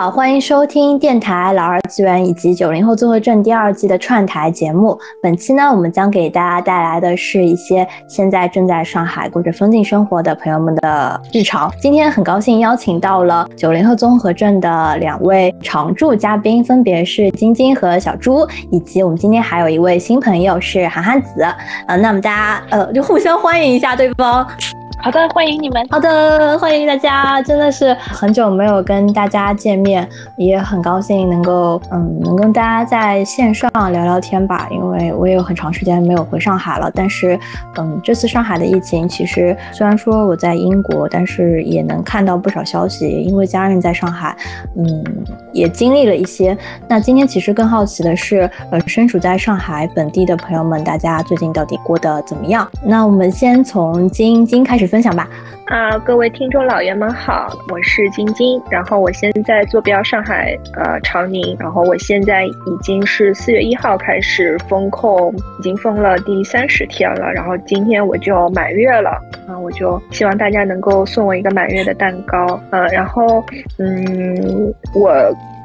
好，欢迎收听电台老二次元以及九零后综合症第二季的串台节目。本期呢，我们将给大家带来的是一些现在正在上海过着封禁生活的朋友们的日常。今天很高兴邀请到了九零后综合症的两位常驻嘉宾，分别是晶晶和小朱，以及我们今天还有一位新朋友是涵涵子。呃，那么大家呃就互相欢迎一下对方。好的，欢迎你们。好的，欢迎大家，真的是很久没有跟大家见面，也很高兴能够，嗯，能跟大家在线上聊聊天吧。因为我也有很长时间没有回上海了，但是，嗯，这次上海的疫情，其实虽然说我在英国，但是也能看到不少消息，因为家人在上海，嗯，也经历了一些。那今天其实更好奇的是，呃，身处在上海本地的朋友们，大家最近到底过得怎么样？那我们先从晶晶开始。分享吧，啊，各位听众老爷们好，我是晶晶，然后我现在坐标上海，呃，长宁，然后我现在已经是四月一号开始封控，已经封了第三十天了，然后今天我就满月了，啊，我就希望大家能够送我一个满月的蛋糕，呃，然后，嗯，我。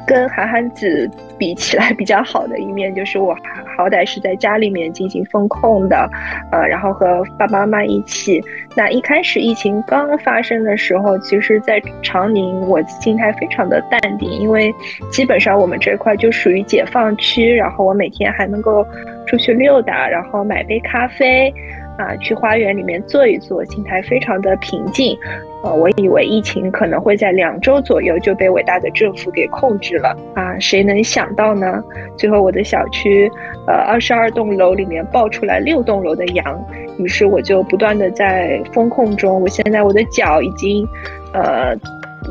跟涵涵子比起来，比较好的一面就是我好好歹是在家里面进行风控的，呃，然后和爸爸妈妈一起。那一开始疫情刚发生的时候，其实，在长宁我心态非常的淡定，因为基本上我们这块就属于解放区，然后我每天还能够出去溜达，然后买杯咖啡。啊，去花园里面坐一坐，心态非常的平静。呃，我以为疫情可能会在两周左右就被伟大的政府给控制了啊，谁能想到呢？最后我的小区，呃，二十二栋楼里面爆出来六栋楼的阳，于是我就不断的在风控中。我现在我的脚已经，呃，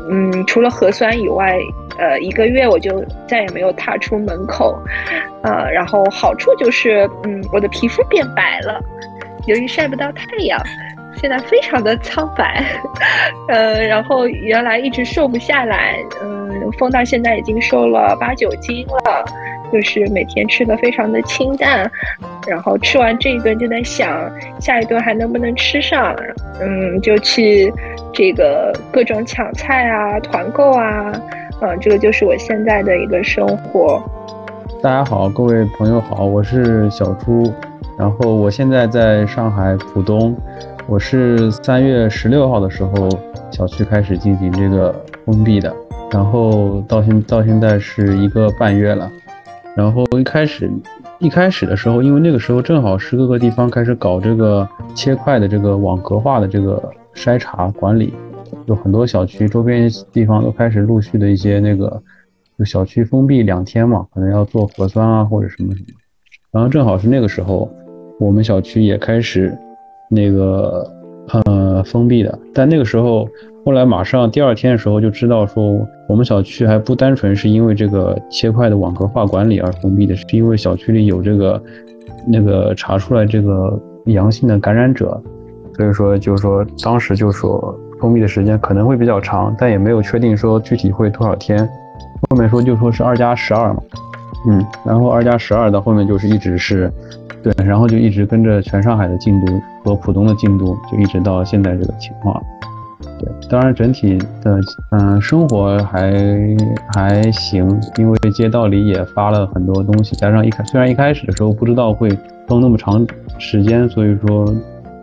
嗯，除了核酸以外，呃，一个月我就再也没有踏出门口。呃，然后好处就是，嗯，我的皮肤变白了。由于晒不到太阳，现在非常的苍白，呃，然后原来一直瘦不下来，嗯，风到现在已经瘦了八九斤了，就是每天吃的非常的清淡，然后吃完这一顿就在想下一顿还能不能吃上，嗯，就去这个各种抢菜啊、团购啊，嗯，这个就是我现在的一个生活。大家好，各位朋友好，我是小朱。然后我现在在上海浦东，我是三月十六号的时候小区开始进行这个封闭的，然后到现到现在是一个半月了。然后一开始一开始的时候，因为那个时候正好是各个地方开始搞这个切块的这个网格化的这个筛查管理，有很多小区周边地方都开始陆续的一些那个，就小区封闭两天嘛，可能要做核酸啊或者什么什么，然后正好是那个时候。我们小区也开始那个呃封闭的，但那个时候后来马上第二天的时候就知道说，我们小区还不单纯是因为这个切块的网格化管理而封闭的，是因为小区里有这个那个查出来这个阳性的感染者，所以说就是说当时就说封闭的时间可能会比较长，但也没有确定说具体会多少天，后面说就说是二加十二嘛，嗯，然后二加十二到后面就是一直是。对，然后就一直跟着全上海的进度和浦东的进度，就一直到现在这个情况。对，当然整体的嗯生活还还行，因为街道里也发了很多东西，加上一开虽然一开始的时候不知道会封那么长时间，所以说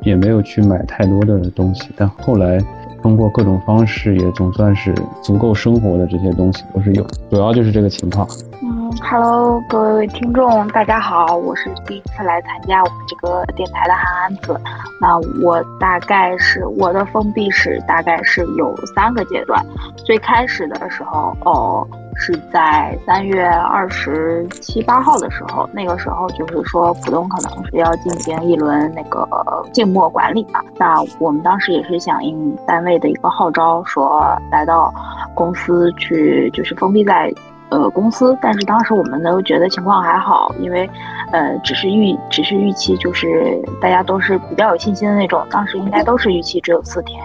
也没有去买太多的东西，但后来通过各种方式也总算是足够生活的这些东西都是有，主要就是这个情况。Hello，各位听众，大家好，我是第一次来参加我们这个电台的韩安子。那我大概是我的封闭史大概是有三个阶段。最开始的时候，哦，是在三月二十七八号的时候，那个时候就是说浦东可能是要进行一轮那个静默管理嘛。那我们当时也是响应单位的一个号召，说来到公司去，就是封闭在。呃，公司，但是当时我们都觉得情况还好，因为，呃，只是预，只是预期，就是大家都是比较有信心的那种。当时应该都是预期只有四天，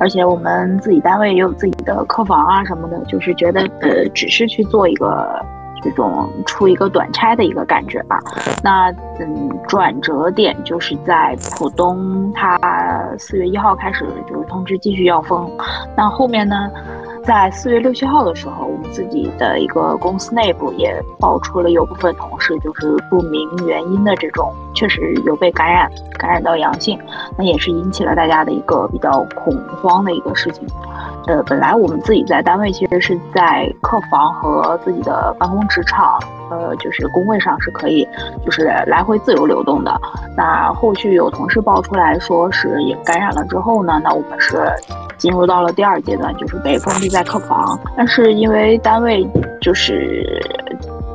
而且我们自己单位也有自己的客房啊什么的，就是觉得，呃，只是去做一个这种出一个短差的一个感觉吧。那，嗯，转折点就是在浦东，它四月一号开始就是通知继续要封，那后面呢？在四月六七号的时候，我们自己的一个公司内部也爆出了有部分同事就是不明原因的这种，确实有被感染，感染到阳性，那也是引起了大家的一个比较恐慌的一个事情。呃，本来我们自己在单位其实是在客房和自己的办公职场，呃，就是工位上是可以，就是来回自由流动的。那后续有同事爆出来说是也感染了之后呢，那我们是进入到了第二阶段，就是被封闭在客房。但是因为单位就是。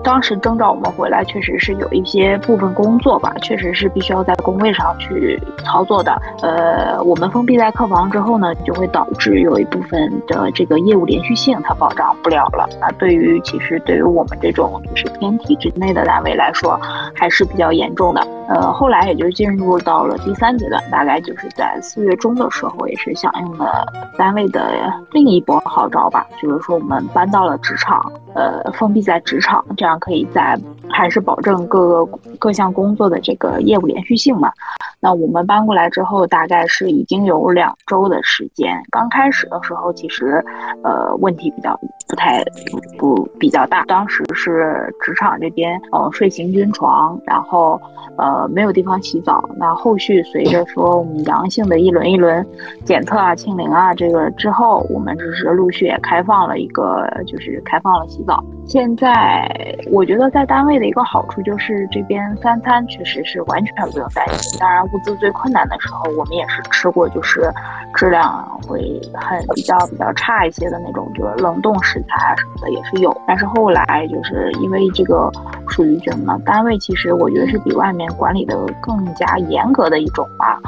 当时征召我们回来，确实是有一些部分工作吧，确实是必须要在工位上去操作的。呃，我们封闭在客房之后呢，就会导致有一部分的这个业务连续性它保障不了了。那对于其实对于我们这种就是偏体制内的单位来说，还是比较严重的。呃，后来也就进入到了第三阶段，大概就是在四月中的时候，也是响应了单位的另一波号召吧，就是说我们搬到了职场，呃，封闭在职场，这样可以在。还是保证各个各项工作的这个业务连续性嘛。那我们搬过来之后，大概是已经有两周的时间。刚开始的时候，其实呃问题比较不太不不比较大。当时是职场这边呃睡行军床，然后呃没有地方洗澡。那后续随着说我们阳性的一轮一轮检测啊、清零啊这个之后，我们只是陆续也开放了一个，就是开放了洗澡。现在我觉得在单位的一个好处就是这边三餐确实是完全不用担心。当然物资最困难的时候，我们也是吃过，就是质量会很比较比较差一些的那种，就是冷冻食材啊什么的也是有。但是后来就是因为这个属于什么单位，其实我觉得是比外面管理的更加严格的一种吧。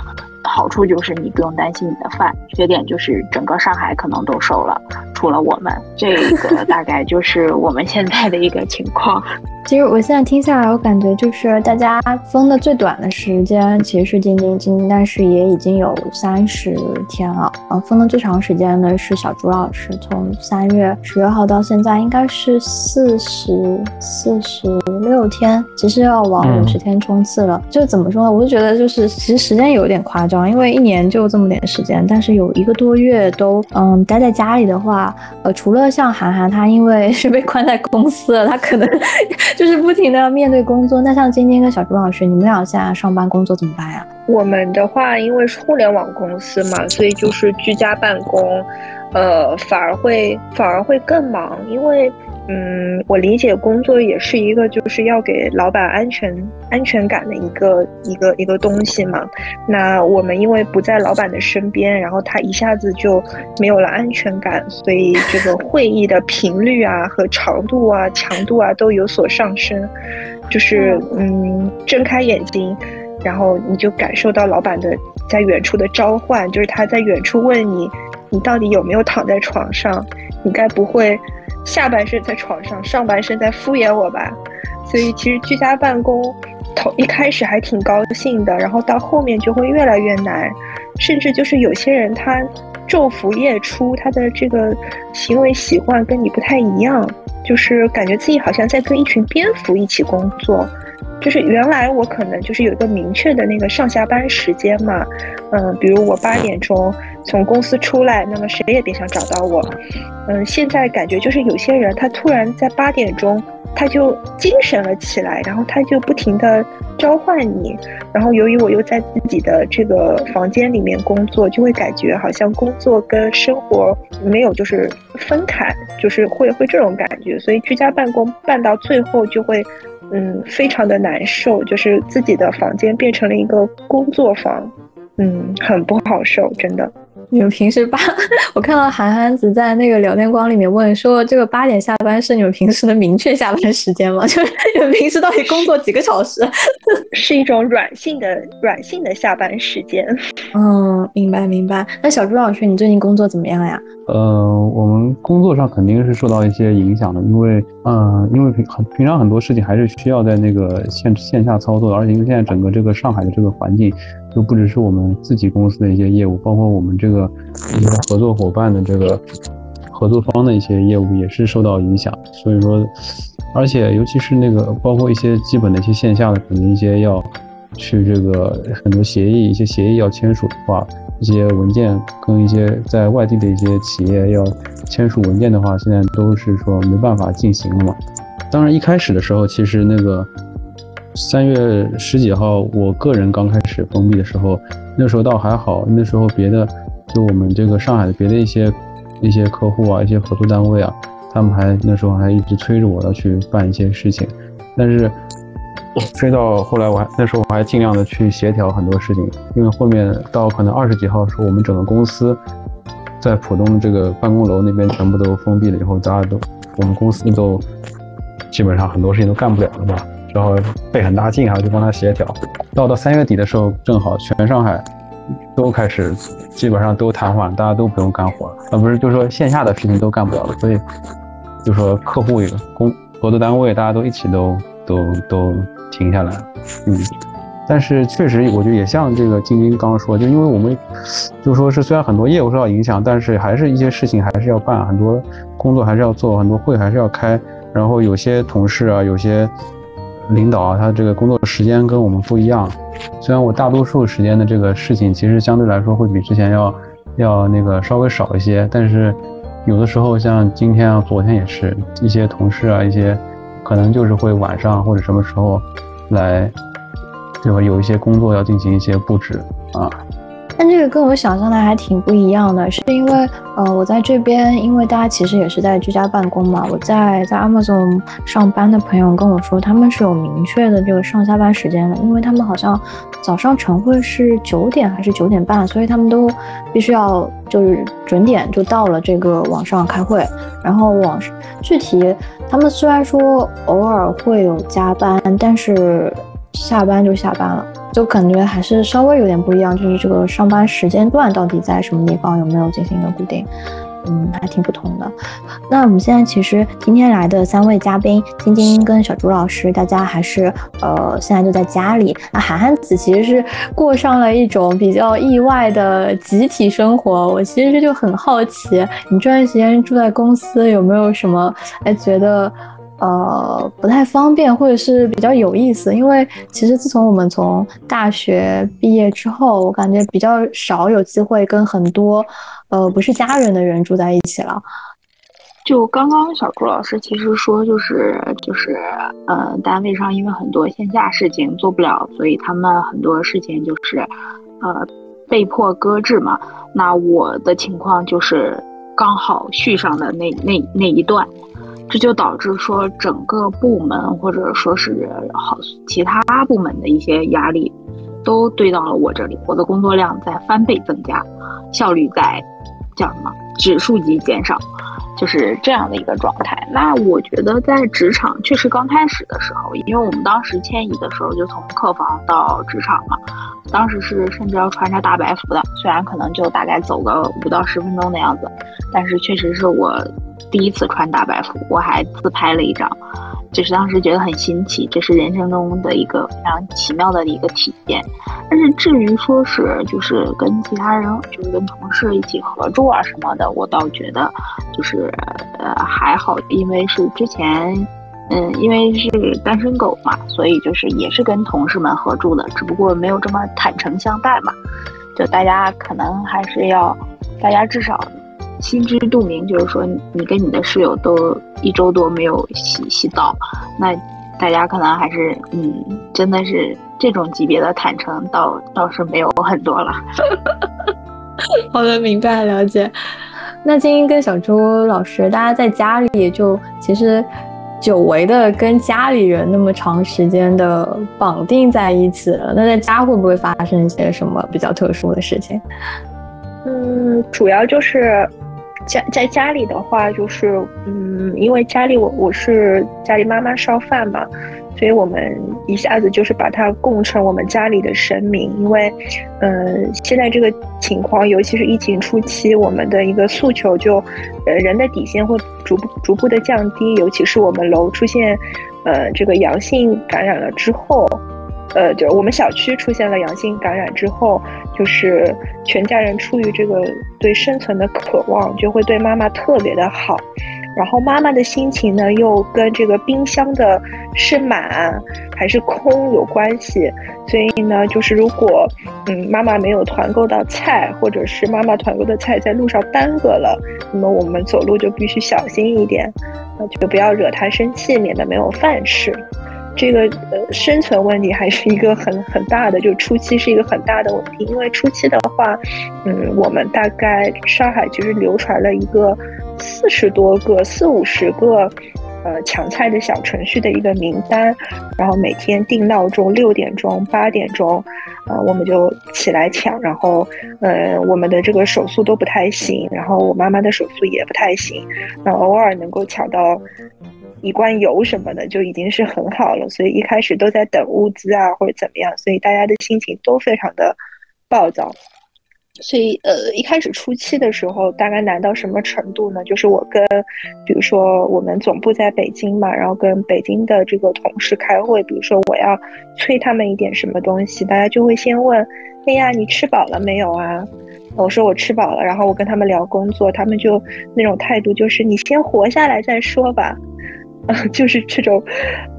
好处就是你不用担心你的饭，缺点就是整个上海可能都收了。除了我们，这个 大概就是我们现在的一个情况。其实我现在听下来，我感觉就是大家封的最短的时间其实是晶晶晶，但是也已经有三十天了。嗯，封的最长时间呢是小朱老师，从三月十六号到现在应该是四十四十六天，其实要往五十天冲刺了。就怎么说呢？我就觉得就是其实时间有点夸张，因为一年就这么点时间，但是有一个多月都嗯待在家里的话，呃，除了像韩寒，他因为 是被关在公司了，他可能。就是不停的要面对工作，那像晶晶跟小朱老师，你们俩现在上班工作怎么办呀？我们的话，因为是互联网公司嘛，所以就是居家办公，呃，反而会反而会更忙，因为。嗯，我理解工作也是一个就是要给老板安全安全感的一个一个一个东西嘛。那我们因为不在老板的身边，然后他一下子就没有了安全感，所以这个会议的频率啊和长度啊强度啊都有所上升。就是嗯，睁开眼睛，然后你就感受到老板的在远处的召唤，就是他在远处问你，你到底有没有躺在床上？你该不会？下半身在床上，上半身在敷衍我吧，所以其实居家办公，头一开始还挺高兴的，然后到后面就会越来越难，甚至就是有些人他昼伏夜出，他的这个行为习惯跟你不太一样，就是感觉自己好像在跟一群蝙蝠一起工作。就是原来我可能就是有一个明确的那个上下班时间嘛，嗯，比如我八点钟从公司出来，那么谁也别想找到我，嗯，现在感觉就是有些人他突然在八点钟他就精神了起来，然后他就不停的召唤你，然后由于我又在自己的这个房间里面工作，就会感觉好像工作跟生活没有就是分开，就是会会这种感觉，所以居家办公办到最后就会。嗯，非常的难受，就是自己的房间变成了一个工作房，嗯，很不好受，真的。你们平时八，我看到韩寒子在那个聊天框里面问说，这个八点下班是你们平时的明确下班时间吗？就是你们平时到底工作几个小时？是一种软性的软性的下班时间。嗯，明白明白。那小朱老师，你最近工作怎么样呀？呃，我们工作上肯定是受到一些影响的，因为，嗯，因为平很平常很多事情还是需要在那个线线下操作，而且因为现在整个这个上海的这个环境，就不只是我们自己公司的一些业务，包括我们这个一些合作伙伴的这个合作方的一些业务也是受到影响，所以说，而且尤其是那个包括一些基本的一些线下的可能一些要去这个很多协议，一些协议要签署的话，一些文件跟一些在外地的一些企业要签署文件的话，现在都是说没办法进行了嘛。当然一开始的时候，其实那个三月十几号，我个人刚开始封闭的时候，那时候倒还好，那时候别的就我们这个上海的别的一些一些客户啊，一些合作单位啊。他们还那时候还一直催着我要去办一些事情，但是催到后来，我还那时候我还尽量的去协调很多事情，因为后面到可能二十几号的时候，我们整个公司在浦东这个办公楼那边全部都封闭了以后，大家都我们公司都基本上很多事情都干不了了吧，然后费很大劲啊，就帮他协调。到到三月底的时候，正好全上海都开始基本上都瘫痪，大家都不用干活了，啊不是就是说线下的事情都干不了了，所以。就说客户一个、工合作单位，大家都一起都都都停下来，嗯，但是确实，我觉得也像这个晶晶刚刚说，就因为我们就说是虽然很多业务受到影响，但是还是一些事情还是要办，很多工作还是要做，很多会还是要开，然后有些同事啊，有些领导啊，他这个工作时间跟我们不一样，虽然我大多数时间的这个事情其实相对来说会比之前要要那个稍微少一些，但是。有的时候像今天啊，昨天也是一些同事啊，一些可能就是会晚上或者什么时候来，对吧？有一些工作要进行一些布置啊。但这个跟我想象的还挺不一样的，是因为，呃，我在这边，因为大家其实也是在居家办公嘛。我在在 Amazon 上班的朋友跟我说，他们是有明确的这个上下班时间的，因为他们好像早上晨会是九点还是九点半，所以他们都必须要就是准点就到了这个网上开会。然后网具体他们虽然说偶尔会有加班，但是下班就下班了。就感觉还是稍微有点不一样，就是这个上班时间段到底在什么地方，有没有进行一个固定？嗯，还挺不同的。那我们现在其实今天来的三位嘉宾，晶晶跟小朱老师，大家还是呃现在就在家里。那涵涵子其实是过上了一种比较意外的集体生活。我其实就很好奇，你这段时间住在公司有没有什么哎觉得？呃，不太方便，或者是比较有意思，因为其实自从我们从大学毕业之后，我感觉比较少有机会跟很多呃不是家人的人住在一起了。就刚刚小朱老师其实说，就是就是呃，单位上因为很多线下事情做不了，所以他们很多事情就是呃被迫搁置嘛。那我的情况就是刚好续上的那那那一段。这就导致说整个部门或者说是好其他部门的一些压力，都堆到了我这里，我的工作量在翻倍增加，效率在叫什么指数级减少，就是这样的一个状态。那我觉得在职场确实刚开始的时候，因为我们当时迁移的时候就从客房到职场嘛，当时是甚至要穿着大白服的，虽然可能就大概走个五到十分钟的样子，但是确实是我。第一次穿大白服，我还自拍了一张，就是当时觉得很新奇，这是人生中的一个非常奇妙的一个体验。但是至于说是就是跟其他人，就是跟同事一起合住啊什么的，我倒觉得就是呃还好，因为是之前嗯因为是单身狗嘛，所以就是也是跟同事们合住的，只不过没有这么坦诚相待嘛，就大家可能还是要大家至少。心知肚明，就是说你跟你的室友都一周多没有洗洗澡，那大家可能还是嗯，真的是这种级别的坦诚，倒倒是没有很多了。好的，明白了解。那金英跟小朱老师，大家在家里就其实久违的跟家里人那么长时间的绑定在一起了，那在家会不会发生一些什么比较特殊的事情？嗯，主要就是。家在家里的话，就是嗯，因为家里我我是家里妈妈烧饭嘛，所以我们一下子就是把它供成我们家里的神明。因为，嗯，现在这个情况，尤其是疫情初期，我们的一个诉求就，呃，人的底线会逐步逐步的降低，尤其是我们楼出现，呃，这个阳性感染了之后。呃，就我们小区出现了阳性感染之后，就是全家人出于这个对生存的渴望，就会对妈妈特别的好，然后妈妈的心情呢，又跟这个冰箱的是满还是空有关系。所以呢，就是如果嗯妈妈没有团购到菜，或者是妈妈团购的菜在路上耽搁了，那么我们走路就必须小心一点，那就不要惹她生气，免得没有饭吃。这个呃生存问题还是一个很很大的，就初期是一个很大的问题，因为初期的话，嗯，我们大概上海其实流传了一个四十多个、四五十个，呃抢菜的小程序的一个名单，然后每天定闹钟六点钟、八点钟，呃我们就起来抢，然后呃我们的这个手速都不太行，然后我妈妈的手速也不太行，那偶尔能够抢到。一罐油什么的就已经是很好了，所以一开始都在等物资啊或者怎么样，所以大家的心情都非常的暴躁。所以呃，一开始初期的时候，大概难到什么程度呢？就是我跟，比如说我们总部在北京嘛，然后跟北京的这个同事开会，比如说我要催他们一点什么东西，大家就会先问：哎呀，你吃饱了没有啊？我说我吃饱了，然后我跟他们聊工作，他们就那种态度就是你先活下来再说吧。就是这种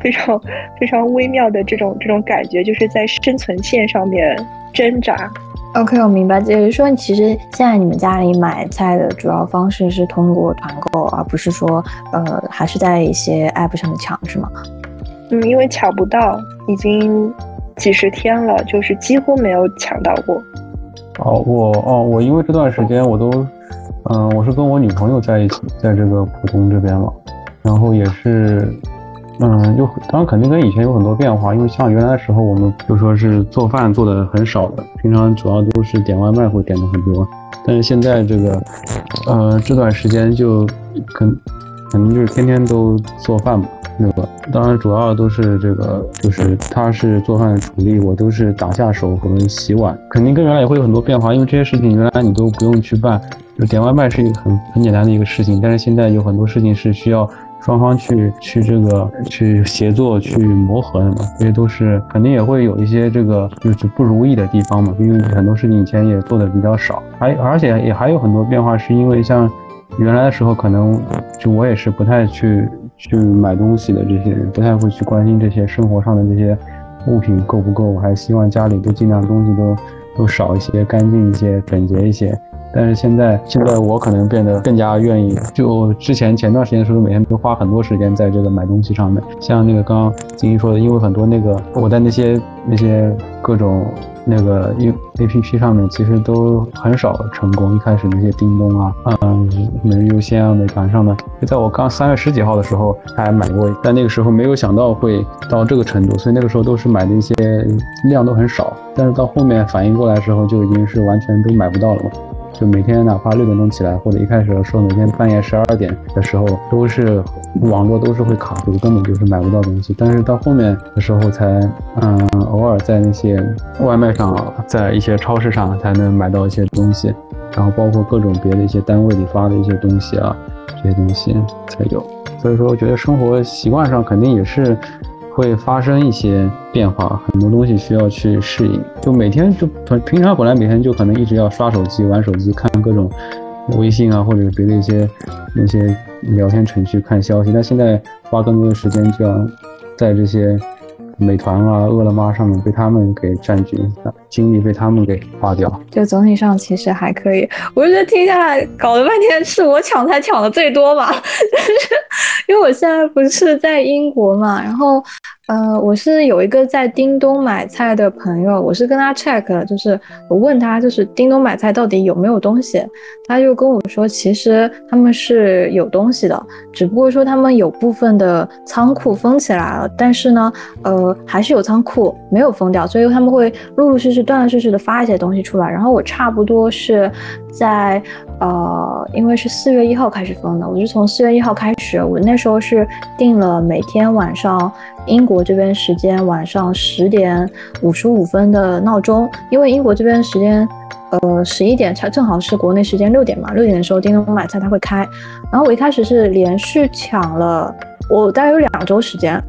非常非常微妙的这种这种感觉，就是在生存线上面挣扎。OK，我明白。也就是说，其实现在你们家里买菜的主要方式是通过团购，而不是说呃还是在一些 App 上面抢，是吗？嗯，因为抢不到，已经几十天了，就是几乎没有抢到过。哦，我哦我因为这段时间我都嗯我是跟我女朋友在一起，在这个浦东这边嘛。然后也是，嗯，就当然肯定跟以前有很多变化，因为像原来的时候，我们就说是做饭做的很少的，平常主要都是点外卖会点的很多。但是现在这个，呃，这段时间就肯肯定就是天天都做饭嘛，对吧？当然主要都是这个，就是他是做饭的主力，我都是打下手和洗碗，肯定跟原来也会有很多变化，因为这些事情原来你都不用去办，就点外卖是一个很很简单的一个事情，但是现在有很多事情是需要。双方去去这个去协作去磨合的嘛，这些都是肯定也会有一些这个就是不如意的地方嘛，因为很多事情以前也做的比较少，还而且也还有很多变化，是因为像原来的时候可能就我也是不太去去买东西的这些人，不太会去关心这些生活上的这些物品够不够，我还希望家里都尽量东西都都少一些，干净一些，整洁一些。但是现在，现在我可能变得更加愿意。就之前前段时间的时候，每天都花很多时间在这个买东西上面。像那个刚刚晶晶说的，因为很多那个我在那些那些各种那个 A A P P 上面，其实都很少成功。一开始那些叮咚啊，嗯，每日优先啊，美团上的。就在我刚三月十几号的时候还买过，但那个时候没有想到会到这个程度，所以那个时候都是买的一些量都很少。但是到后面反应过来的时候，就已经是完全都买不到了嘛。就每天哪怕六点钟起来，或者一开始的时候，每天半夜十二点的时候，都是网络都是会卡住，根本就是买不到东西。但是到后面的时候，才嗯偶尔在那些外卖上，在一些超市上才能买到一些东西，然后包括各种别的一些单位里发的一些东西啊，这些东西才有。所以说，我觉得生活习惯上肯定也是。会发生一些变化，很多东西需要去适应。就每天就平平常本来每天就可能一直要刷手机、玩手机、看各种微信啊，或者别的一些那些聊天程序看消息，但现在花更多的时间就要在这些。美团啊，饿了么上面被他们给占据，精力被他们给花掉。就总体上其实还可以，我就觉得听下来搞了半天是我抢才抢的最多吧，但是因为我现在不是在英国嘛，然后。呃，我是有一个在叮咚买菜的朋友，我是跟他 check，就是我问他，就是叮咚买菜到底有没有东西，他就跟我说，其实他们是有东西的，只不过说他们有部分的仓库封起来了，但是呢，呃，还是有仓库没有封掉，所以他们会陆陆续续、断断续续的发一些东西出来。然后我差不多是在呃，因为是四月一号开始封的，我是从四月一号开始，我那时候是订了每天晚上。英国这边时间晚上十点五十五分的闹钟，因为英国这边时间，呃，十一点才正好是国内时间六点嘛，六点的时候叮咚买菜它会开。然后我一开始是连续抢了，我大概有两周时间，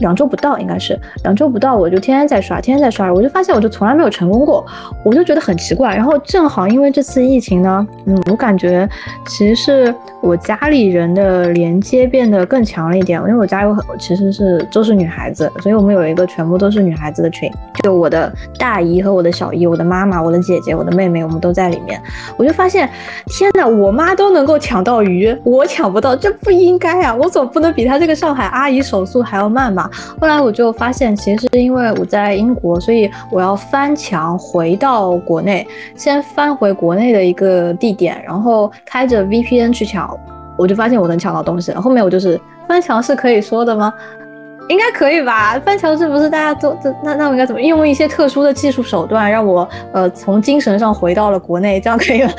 两周不到，应该是两周不到，我就天天在刷，天天在刷，我就发现我就从来没有成功过，我就觉得很奇怪。然后正好因为这次疫情呢，嗯，我感觉其实是我家里人的连接变得更强了一点，因为我家有很其实是都是女孩子，所以我们有一个全部都是女孩子的群，就我的大姨和我的小姨，我的妈妈、我的姐姐、我的妹妹，我们都在里面。我就发现，天哪，我妈都能够抢到鱼，我抢不到，这不应该啊！我总不能比她这个上海阿姨手速还要慢吧？后来我就发现，其实是因为我在英国，所以我要翻墙回到国内，先翻回国内的一个地点，然后开着 VPN 去抢，我就发现我能抢到东西了。后面我就是翻墙是可以说的吗？应该可以吧？翻墙是不是大家都这那那我应该怎么用一些特殊的技术手段，让我呃从精神上回到了国内，这样可以吗？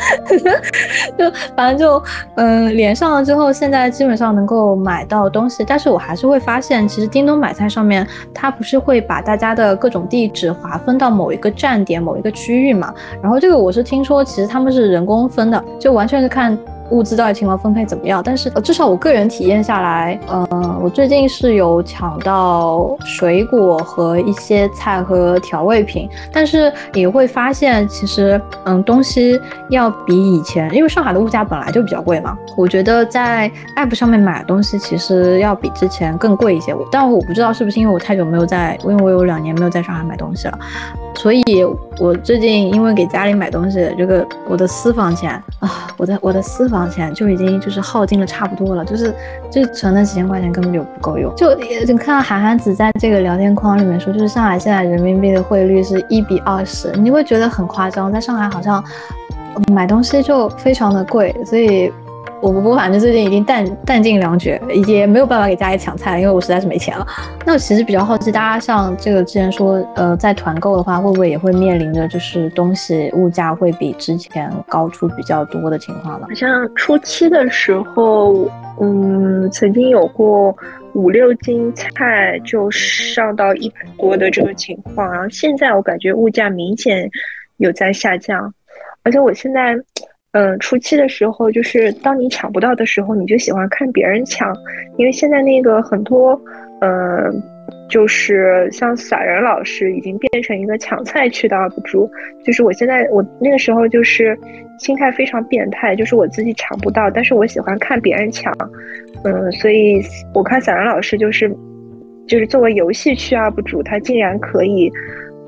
就反正就嗯连上了之后，现在基本上能够买到东西，但是我还是会发现，其实叮咚买菜上面它不是会把大家的各种地址划分到某一个站点、某一个区域嘛？然后这个我是听说，其实他们是人工分的，就完全是看。物资到底情况分配怎么样？但是至少我个人体验下来，嗯，我最近是有抢到水果和一些菜和调味品，但是也会发现其实，嗯，东西要比以前，因为上海的物价本来就比较贵嘛，我觉得在 app 上面买的东西其实要比之前更贵一些。但我不知道是不是因为我太久没有在，因为我有两年没有在上海买东西了。所以，我最近因为给家里买东西，这个我的私房钱啊，我的我的私房钱就已经就是耗尽了差不多了，就是就存了几千块钱根本就不够用。就就看到韩寒子在这个聊天框里面说，就是上海现在人民币的汇率是一比二十，你会觉得很夸张，在上海好像买东西就非常的贵，所以。我我反正最近已经弹弹尽粮绝，也没有办法给家里抢菜，因为我实在是没钱了。那我其实比较好奇，大家像这个之前说，呃，在团购的话，会不会也会面临着就是东西物价会比之前高出比较多的情况呢？好像初期的时候，嗯，曾经有过五六斤菜就上到一百多的这个情况，然后现在我感觉物价明显有在下降，而且我现在。嗯，初期的时候，就是当你抢不到的时候，你就喜欢看别人抢，因为现在那个很多，嗯，就是像散人老师已经变成一个抢菜区的 UP 主，就是我现在我那个时候就是心态非常变态，就是我自己抢不到，但是我喜欢看别人抢，嗯，所以我看散人老师就是，就是作为游戏区 UP 主，他竟然可以。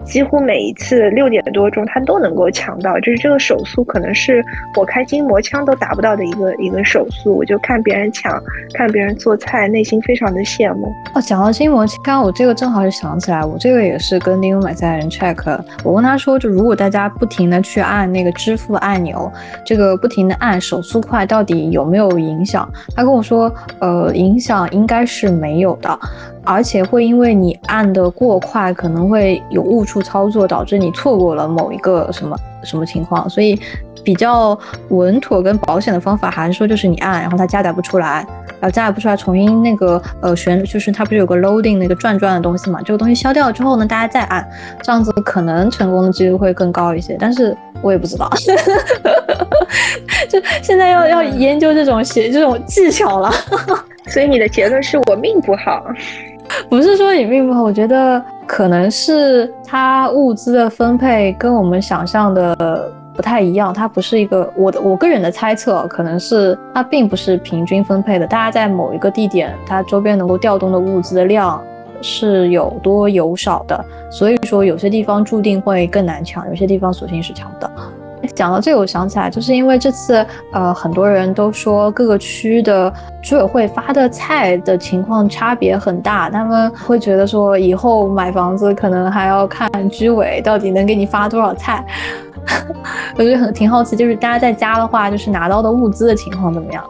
几乎每一次六点多钟，他都能够抢到，就是这个手速可能是我开筋膜枪都达不到的一个一个手速。我就看别人抢，看别人做菜，内心非常的羡慕。哦，讲到筋膜枪，我这个正好是想起来，我这个也是跟丁勇买菜人 check，我问他说，就如果大家不停的去按那个支付按钮，这个不停的按手速快到底有没有影响？他跟我说，呃，影响应该是没有的。而且会因为你按的过快，可能会有误触操作，导致你错过了某一个什么什么情况。所以比较稳妥跟保险的方法，还是说就是你按，然后它加载不出来，然后加载不出来，重新那个呃旋，就是它不是有个 loading 那个转转的东西嘛？这个东西消掉了之后呢，大家再按，这样子可能成功的几率会更高一些。但是我也不知道，就 现在要要研究这种写这种技巧了。所以你的结论是我命不好。不是说你命不好，我觉得可能是它物资的分配跟我们想象的不太一样。它不是一个我的我个人的猜测，可能是它并不是平均分配的。大家在某一个地点，它周边能够调动的物资的量是有多有少的。所以说，有些地方注定会更难抢，有些地方索性是抢不到。讲到这个，我想起来，就是因为这次，呃，很多人都说各个区的居委会发的菜的情况差别很大，他们会觉得说以后买房子可能还要看居委到底能给你发多少菜。我就很挺好奇，就是大家在家的话，就是拿到的物资的情况怎么样？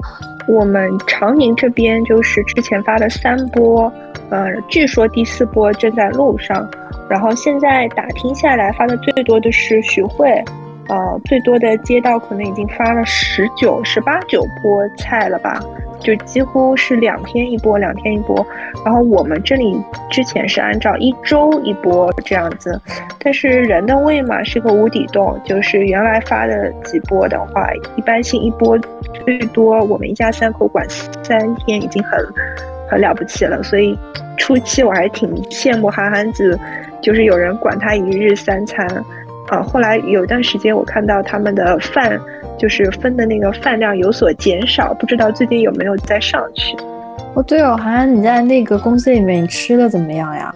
我们长宁这边就是之前发了三波，呃，据说第四波正在路上，然后现在打听下来发的最多的是徐汇。呃，最多的街道可能已经发了十九、十八九波菜了吧，就几乎是两天一波，两天一波。然后我们这里之前是按照一周一波这样子，但是人的胃嘛是个无底洞，就是原来发的几波的话，一般性一波最多我们一家三口管三天已经很很了不起了。所以初期我还挺羡慕韩寒子，就是有人管他一日三餐。啊，后来有一段时间我看到他们的饭就是分的那个饭量有所减少，不知道最近有没有再上去。哦，对哦，韩寒，你在那个公司里面，你吃的怎么样呀？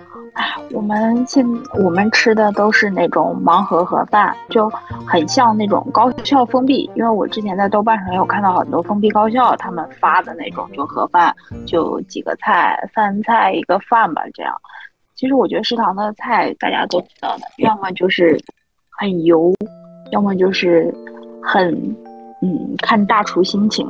我们现我们吃的都是那种盲盒盒饭，就很像那种高校封闭。因为我之前在豆瓣上有看到很多封闭高校他们发的那种，就盒饭，就几个菜，饭菜一个饭吧，这样。其实我觉得食堂的菜大家都知道的，要么就是很油，要么就是很，嗯，看大厨心情，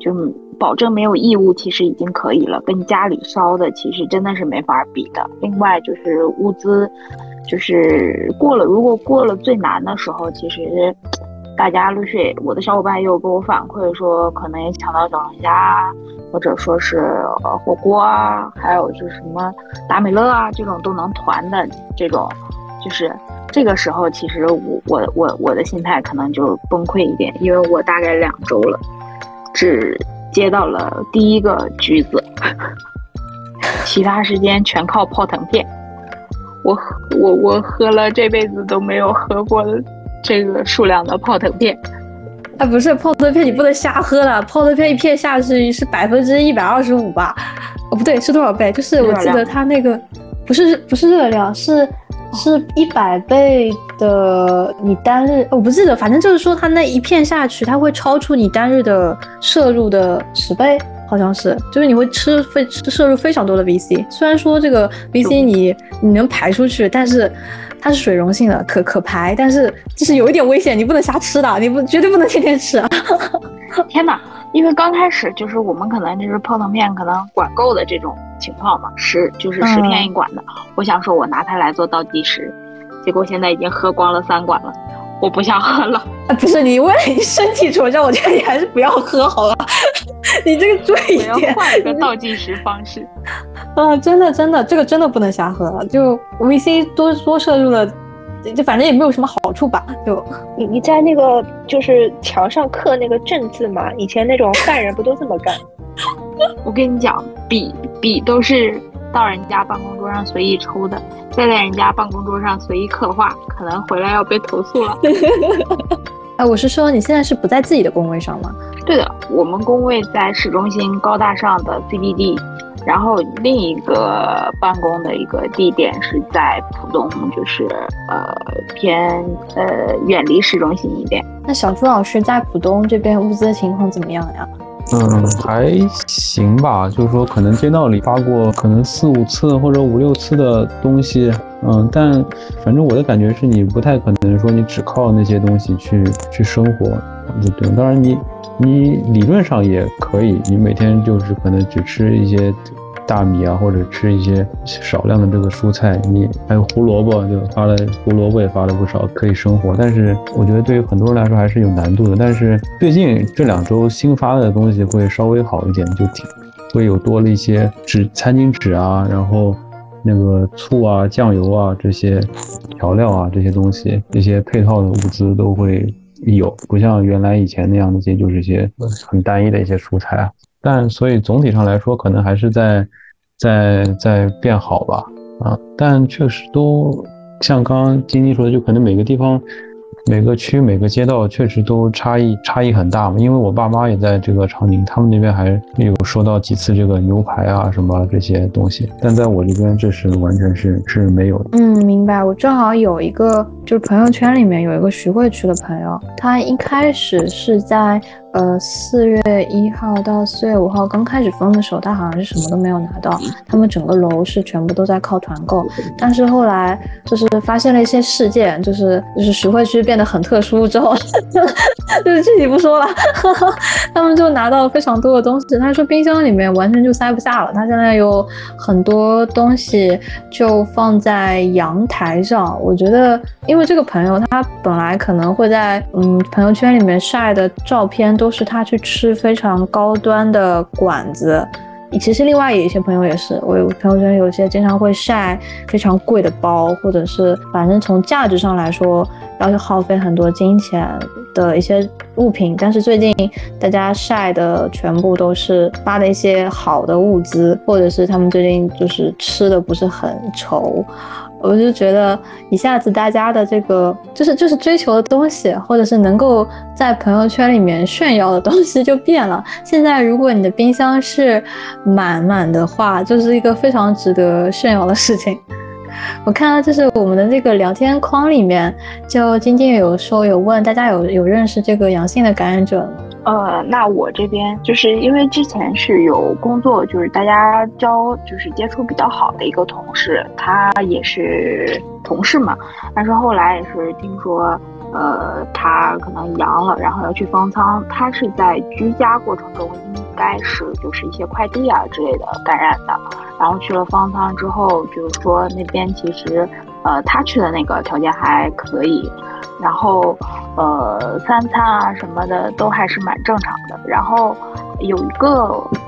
就。保证没有异物，其实已经可以了。跟家里烧的其实真的是没法比的。另外就是物资，就是过了，如果过了最难的时候，其实大家陆续，我的小伙伴也有给我反馈说，可能也抢到小龙虾，或者说是火锅啊，还有就是什么达美乐啊这种都能团的这种，就是这个时候，其实我我我我的心态可能就崩溃一点，因为我大概两周了，只。接到了第一个橘子，其他时间全靠泡腾片。我我我喝了这辈子都没有喝过这个数量的泡腾片。啊，不是泡腾片，你不能瞎喝了。泡腾片一片下去是百分之一百二十五吧？哦，不对，是多少倍？就是我记得它那个不是不是热量，是。是一百倍的，你单日我不记得，反正就是说它那一片下去，它会超出你单日的摄入的十倍，好像是，就是你会吃非摄入非常多的 VC。虽然说这个 VC 你你能排出去，但是它是水溶性的，可可排，但是就是有一点危险，你不能瞎吃的，你不绝对不能天天吃。天哪！因为刚开始就是我们可能就是泡腾片可能管够的这种情况嘛，十就是十片一管的。我想说我拿它来做倒计时，结果现在已经喝光了三管了，我不想喝了。不是你为了你身体着想，我觉得你还是不要喝好了。你这个醉一点。换一个倒计时方式。啊，真的真的，这个真的不能瞎喝了。就 VC 多多摄入了。就反正也没有什么好处吧。就你你在那个就是墙上刻那个正字嘛？以前那种犯人不都这么干？我跟你讲，笔笔都是到人家办公桌上随意抽的，再在人家办公桌上随意刻画，可能回来要被投诉了。哎，我是说你现在是不在自己的工位上吗？对的，我们工位在市中心高大上的 CBD。然后另一个办公的一个地点是在浦东，就是呃偏呃远离市中心一点。那小朱老师在浦东这边物资的情况怎么样呀？嗯，还行吧，就是说可能街道里发过可能四五次或者五六次的东西，嗯，但反正我的感觉是你不太可能说你只靠那些东西去去生活，对对？当然你你理论上也可以，你每天就是可能只吃一些。大米啊，或者吃一些少量的这个蔬菜，你还有胡萝卜，就发了胡萝卜也发了不少，可以生活。但是我觉得对于很多人来说还是有难度的。但是最近这两周新发的东西会稍微好一点，就挺会有多了一些纸、餐巾纸啊，然后那个醋啊、酱油啊这些调料啊这些东西，这些配套的物资都会有，不像原来以前那样的些就是一些很单一的一些蔬菜啊。但所以总体上来说，可能还是在，在在变好吧，啊，但确实都像刚刚晶晶说的，就可能每个地方。每个区每个街道确实都差异差异很大嘛，因为我爸妈也在这个长宁，他们那边还有收到几次这个牛排啊什么这些东西，但在我这边这是完全是是没有。嗯，明白。我正好有一个就是朋友圈里面有一个徐汇区的朋友，他一开始是在呃四月一号到四月五号刚开始封的时候，他好像是什么都没有拿到，他们整个楼是全部都在靠团购，但是后来就是发现了一些事件，就是就是徐汇区变。变得很特殊之后，就是具体不说了。他们就拿到了非常多的东西。他说冰箱里面完全就塞不下了。他现在有很多东西就放在阳台上。我觉得，因为这个朋友他本来可能会在嗯朋友圈里面晒的照片都都是他去吃非常高端的馆子。其实另外有一些朋友也是，我有朋友圈有些经常会晒非常贵的包，或者是反正从价值上来说要去耗费很多金钱的一些物品。但是最近大家晒的全部都是发的一些好的物资，或者是他们最近就是吃的不是很愁。我就觉得一下子大家的这个就是就是追求的东西，或者是能够在朋友圈里面炫耀的东西就变了。现在如果你的冰箱是满满的话，就是一个非常值得炫耀的事情。我看到就是我们的这个聊天框里面，就今天有说有问大家有有认识这个阳性的感染者吗？呃，那我这边就是因为之前是有工作，就是大家交就是接触比较好的一个同事，他也是同事嘛，但是后来也是听说，呃，他可能阳了，然后要去方舱，他是在居家过程中应该是就是一些快递啊之类的感染的，然后去了方舱之后，就是说那边其实，呃，他去的那个条件还可以。然后，呃，三餐啊什么的都还是蛮正常的。然后有一个，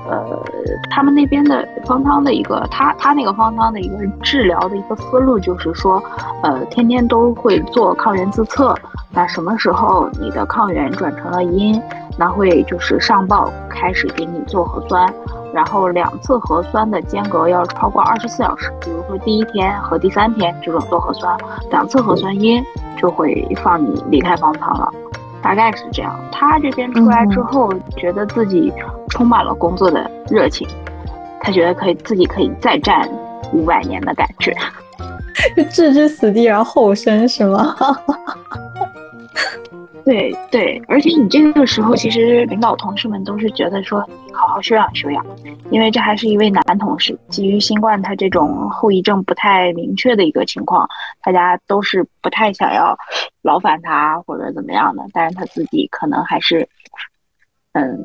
呃，他们那边的方舱的一个，他他那个方舱的一个治疗的一个思路就是说，呃，天天都会做抗原自测。那什么时候你的抗原转成了阴，那会就是上报开始给你做核酸。然后两次核酸的间隔要超过二十四小时，比如说第一天和第三天这种做核酸，两次核酸阴就会放你离开方舱了，大概是这样。他这边出来之后，觉得自己充满了工作的热情，他觉得可以自己可以再战五百年的感觉，就置之死地而后生是吗？对对，而且你这个时候，其实领导同事们都是觉得说，好好休养休养，因为这还是一位男同事，基于新冠他这种后遗症不太明确的一个情况，大家都是不太想要劳烦他或者怎么样的，但是他自己可能还是，嗯，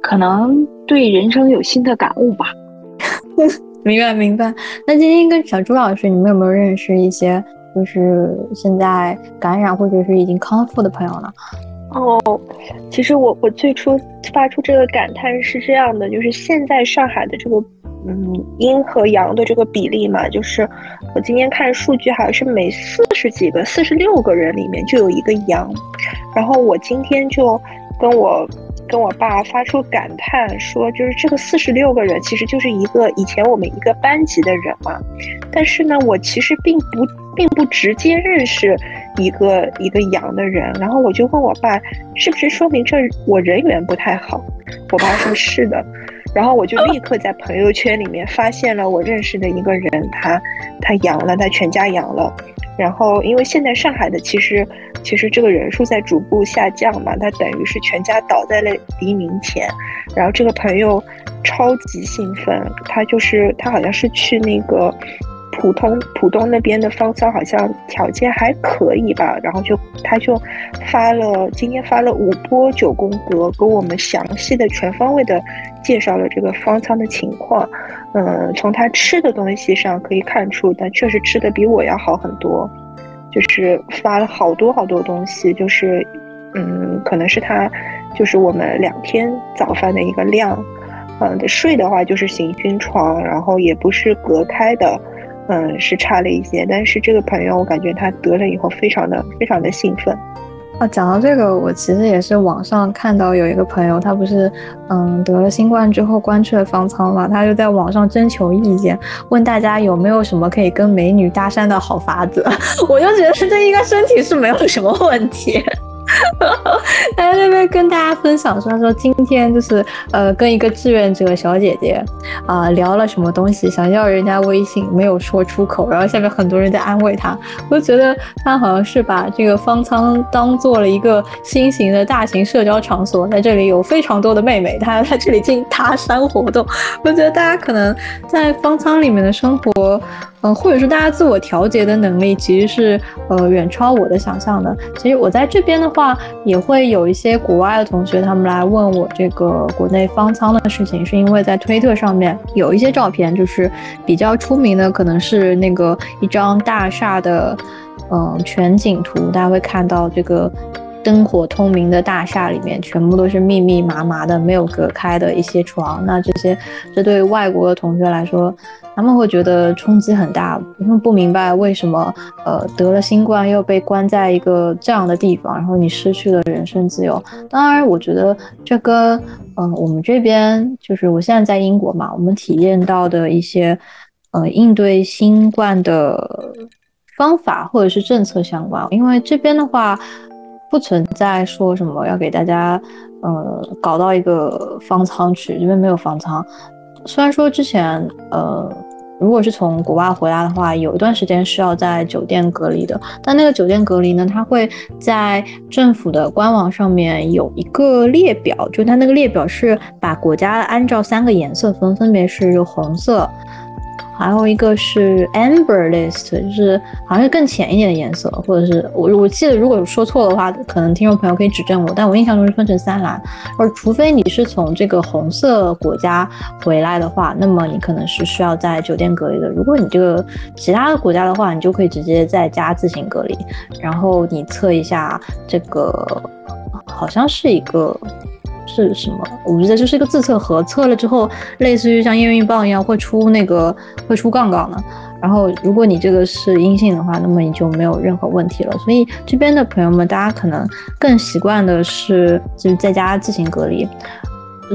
可能对人生有新的感悟吧。明白明白。那今天跟小朱老师，你们有没有认识一些？就是现在感染或者是已经康复的朋友呢？哦，其实我我最初发出这个感叹是这样的，就是现在上海的这个嗯阴和阳的这个比例嘛，就是我今天看数据好像是每四十几个、四十六个人里面就有一个阳，然后我今天就跟我。跟我爸发出感叹说，就是这个四十六个人其实就是一个以前我们一个班级的人嘛。但是呢，我其实并不并不直接认识一个一个阳的人。然后我就问我爸，是不是说明这我人缘不太好？我爸说是的。然后我就立刻在朋友圈里面发现了我认识的一个人，他他阳了，他全家阳了。然后，因为现在上海的其实其实这个人数在逐步下降嘛，他等于是全家倒在了黎明前。然后这个朋友超级兴奋，他就是他好像是去那个浦东浦东那边的方舱，好像条件还可以吧。然后就他就发了今天发了五波九宫格，给我们详细的全方位的介绍了这个方舱的情况。嗯，从他吃的东西上可以看出，他确实吃的比我要好很多，就是发了好多好多东西，就是，嗯，可能是他，就是我们两天早饭的一个量，嗯，睡的话就是行军床，然后也不是隔开的，嗯，是差了一些，但是这个朋友我感觉他得了以后非常的非常的兴奋。啊，讲到这个，我其实也是网上看到有一个朋友，他不是，嗯，得了新冠之后关去了方舱嘛，他就在网上征求意见，问大家有没有什么可以跟美女搭讪的好法子。我就觉得这应该身体是没有什么问题。他在那边跟大家分享说，他说今天就是呃跟一个志愿者小姐姐啊聊了什么东西，想要人家微信没有说出口，然后下面很多人在安慰他。我就觉得他好像是把这个方舱当做了一个新型的大型社交场所，在这里有非常多的妹妹，他在 这里进行搭讪活动。我觉得大家可能在方舱里面的生活。嗯，或者说大家自我调节的能力其实是呃远超我的想象的。其实我在这边的话，也会有一些国外的同学他们来问我这个国内方舱的事情，是因为在推特上面有一些照片，就是比较出名的，可能是那个一张大厦的嗯全景图，大家会看到这个。灯火通明的大厦里面，全部都是密密麻麻的、没有隔开的一些床。那这些，这对外国的同学来说，他们会觉得冲击很大，他们不明白为什么，呃，得了新冠又被关在一个这样的地方，然后你失去了人身自由。当然，我觉得这跟，嗯，我们这边就是我现在在英国嘛，我们体验到的一些，呃，应对新冠的方法或者是政策相关，因为这边的话。不存在说什么要给大家，呃，搞到一个方舱去，因为没有方舱。虽然说之前，呃，如果是从国外回来的话，有一段时间是要在酒店隔离的，但那个酒店隔离呢，它会在政府的官网上面有一个列表，就它那个列表是把国家按照三个颜色分，分别是红色。还有一个是 amber list，就是好像是更浅一点的颜色，或者是我我记得如果说错的话，可能听众朋友可以指正我。但我印象中是分成三栏，而除非你是从这个红色国家回来的话，那么你可能是需要在酒店隔离的。如果你这个其他的国家的话，你就可以直接在家自行隔离，然后你测一下这个，好像是一个。是什么？我觉得就是一个自测盒，测了之后，类似于像验孕棒一样，会出那个会出杠杠的。然后，如果你这个是阴性的话，那么你就没有任何问题了。所以这边的朋友们，大家可能更习惯的是就是在家自行隔离。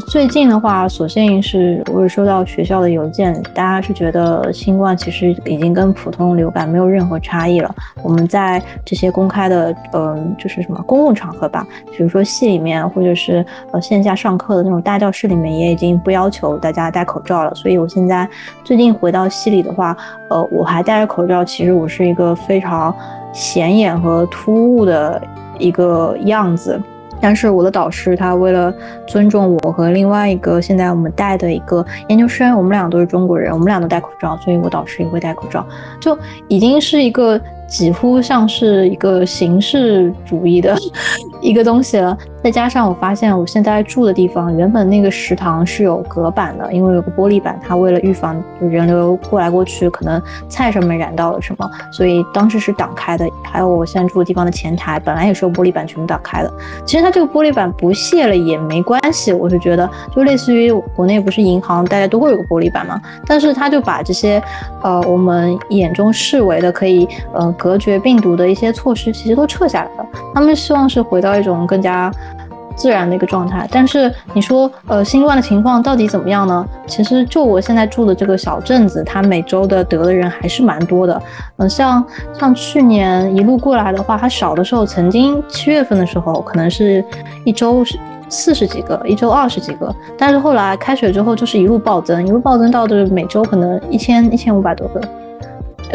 最近的话，所幸是我有收到学校的邮件，大家是觉得新冠其实已经跟普通流感没有任何差异了。我们在这些公开的，嗯，就是什么公共场合吧，比如说系里面，或者是呃线下上课的那种大教室里面，也已经不要求大家戴口罩了。所以我现在最近回到系里的话，呃，我还戴着口罩，其实我是一个非常显眼和突兀的一个样子。但是我的导师他为了尊重我和另外一个现在我们带的一个研究生，我们俩都是中国人，我们俩都戴口罩，所以我导师也会戴口罩，就已经是一个。几乎像是一个形式主义的一个东西了，再加上我发现我现在住的地方，原本那个食堂是有隔板的，因为有个玻璃板，它为了预防人流过来过去，可能菜上面染到了什么，所以当时是挡开的。还有我现在住的地方的前台，本来也是有玻璃板全部挡开的。其实它这个玻璃板不卸了也没关系，我是觉得就类似于国内不是银行大家都会有个玻璃板嘛，但是它就把这些呃我们眼中视为的可以呃。隔绝病毒的一些措施其实都撤下来了，他们希望是回到一种更加自然的一个状态。但是你说，呃，新冠的情况到底怎么样呢？其实就我现在住的这个小镇子，它每周的得的人还是蛮多的。嗯，像像去年一路过来的话，它少的时候，曾经七月份的时候，可能是一周是四十几个，一周二十几个，但是后来开学之后，就是一路暴增，一路暴增到的每周可能一千一千五百多个。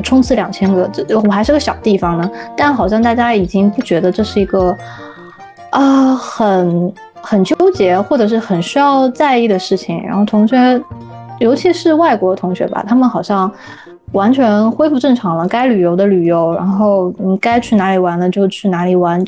冲刺两千个，这我还是个小地方呢，但好像大家已经不觉得这是一个啊很很纠结或者是很需要在意的事情。然后同学，尤其是外国同学吧，他们好像完全恢复正常了，该旅游的旅游，然后嗯该去哪里玩的就去哪里玩。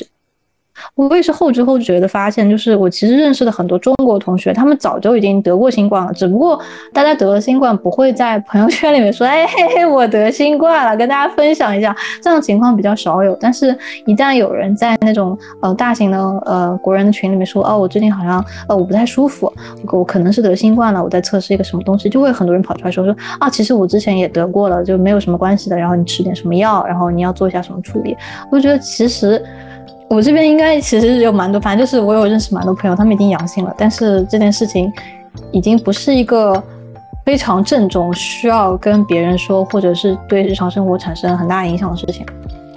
我也是后知后觉的发现，就是我其实认识的很多中国同学，他们早就已经得过新冠了，只不过大家得了新冠不会在朋友圈里面说，哎嘿嘿，我得新冠了，跟大家分享一下，这样情况比较少有。但是，一旦有人在那种呃大型的呃国人的群里面说，哦，我最近好像呃我不太舒服，我可能是得新冠了，我在测试一个什么东西，就会很多人跑出来说说啊，其实我之前也得过了，就没有什么关系的，然后你吃点什么药，然后你要做一下什么处理。我觉得其实。我这边应该其实有蛮多，反正就是我有认识蛮多朋友，他们已经阳性了，但是这件事情已经不是一个非常郑重，需要跟别人说，或者是对日常生活产生很大影响的事情。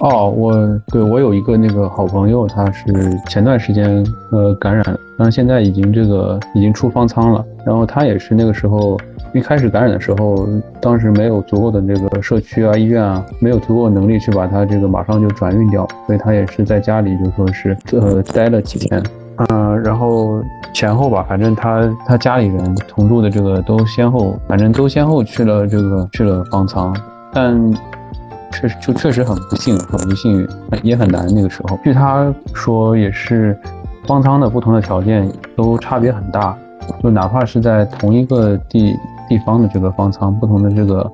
哦，我对我有一个那个好朋友，他是前段时间呃感染，然后现在已经这个已经出方舱了，然后他也是那个时候。一开始感染的时候，当时没有足够的这个社区啊、医院啊，没有足够的能力去把他这个马上就转运掉，所以他也是在家里就说是呃待了几天，嗯，然后前后吧，反正他他家里人同住的这个都先后，反正都先后去了这个去了方舱，但确实就确实很不幸，很不幸运，也很难那个时候。据他说，也是方舱的不同的条件都差别很大，就哪怕是在同一个地。地方的这个方舱，不同的这个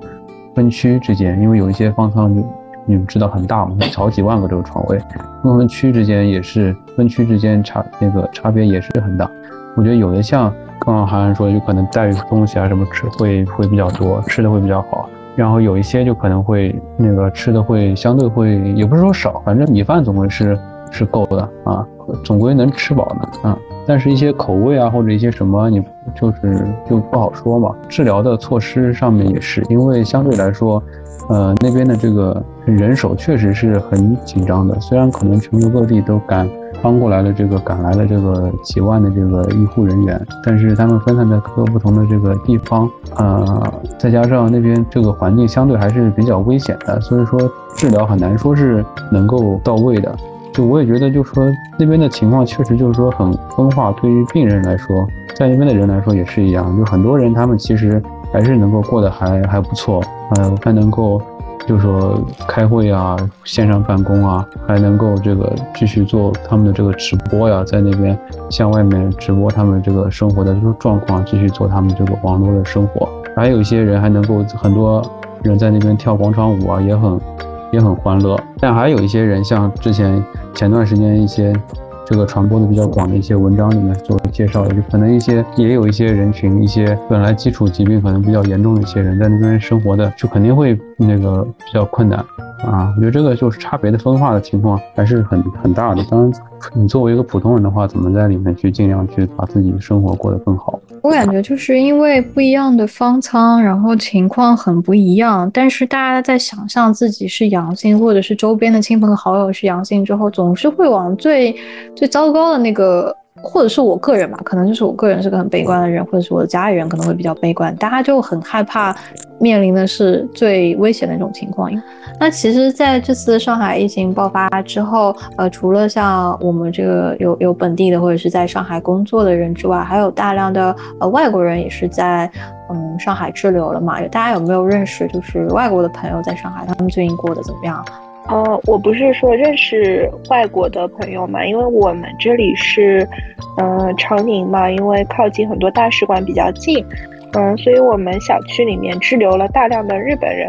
分区之间，因为有一些方舱就你们知道很大嘛，好几万个这个床位，不同分区之间也是分区之间差那个差别也是很大。我觉得有的像刚刚韩寒说，有可能带东西啊什么吃会会比较多，吃的会比较好。然后有一些就可能会那个吃的会相对会，也不是说少，反正米饭总归是是够的啊，总归能吃饱的啊。但是，一些口味啊，或者一些什么，你就是就不好说嘛。治疗的措施上面也是，因为相对来说，呃，那边的这个人手确实是很紧张的。虽然可能全国各地都赶帮过来了，这个赶来了这个几万的这个医护人员，但是他们分散在各个不同的这个地方，呃，再加上那边这个环境相对还是比较危险的，所以说治疗很难说是能够到位的。就我也觉得，就说那边的情况确实就是说很分化。对于病人来说，在那边的人来说也是一样。就很多人他们其实还是能够过得还还不错，呃，还能够就说开会啊、线上办公啊，还能够这个继续做他们的这个直播呀，在那边向外面直播他们这个生活的这种状况，继续做他们这个网络的生活。还有一些人还能够很多人在那边跳广场舞啊，也很。也很欢乐，但还有一些人，像之前前段时间一些这个传播的比较广的一些文章里面做介绍的，就可能一些也有一些人群，一些本来基础疾病可能比较严重的一些人，在那边生活的，就肯定会那个比较困难啊。我觉得这个就是差别的分化的情况还是很很大的。当然，你作为一个普通人的话，怎么在里面去尽量去把自己的生活过得更好？我感觉就是因为不一样的方舱，然后情况很不一样。但是大家在想象自己是阳性，或者是周边的亲朋好友是阳性之后，总是会往最最糟糕的那个，或者是我个人吧，可能就是我个人是个很悲观的人，或者是我的家里人可能会比较悲观，大家就很害怕面临的是最危险的一种情况。那其实，在这次上海疫情爆发之后，呃，除了像我们这个有有本地的或者是在上海工作的人之外，还有大量的呃外国人也是在嗯上海滞留了嘛。大家有没有认识就是外国的朋友在上海，他们最近过得怎么样？哦，我不是说认识外国的朋友嘛，因为我们这里是嗯长宁嘛，因为靠近很多大使馆比较近，嗯，所以我们小区里面滞留了大量的日本人。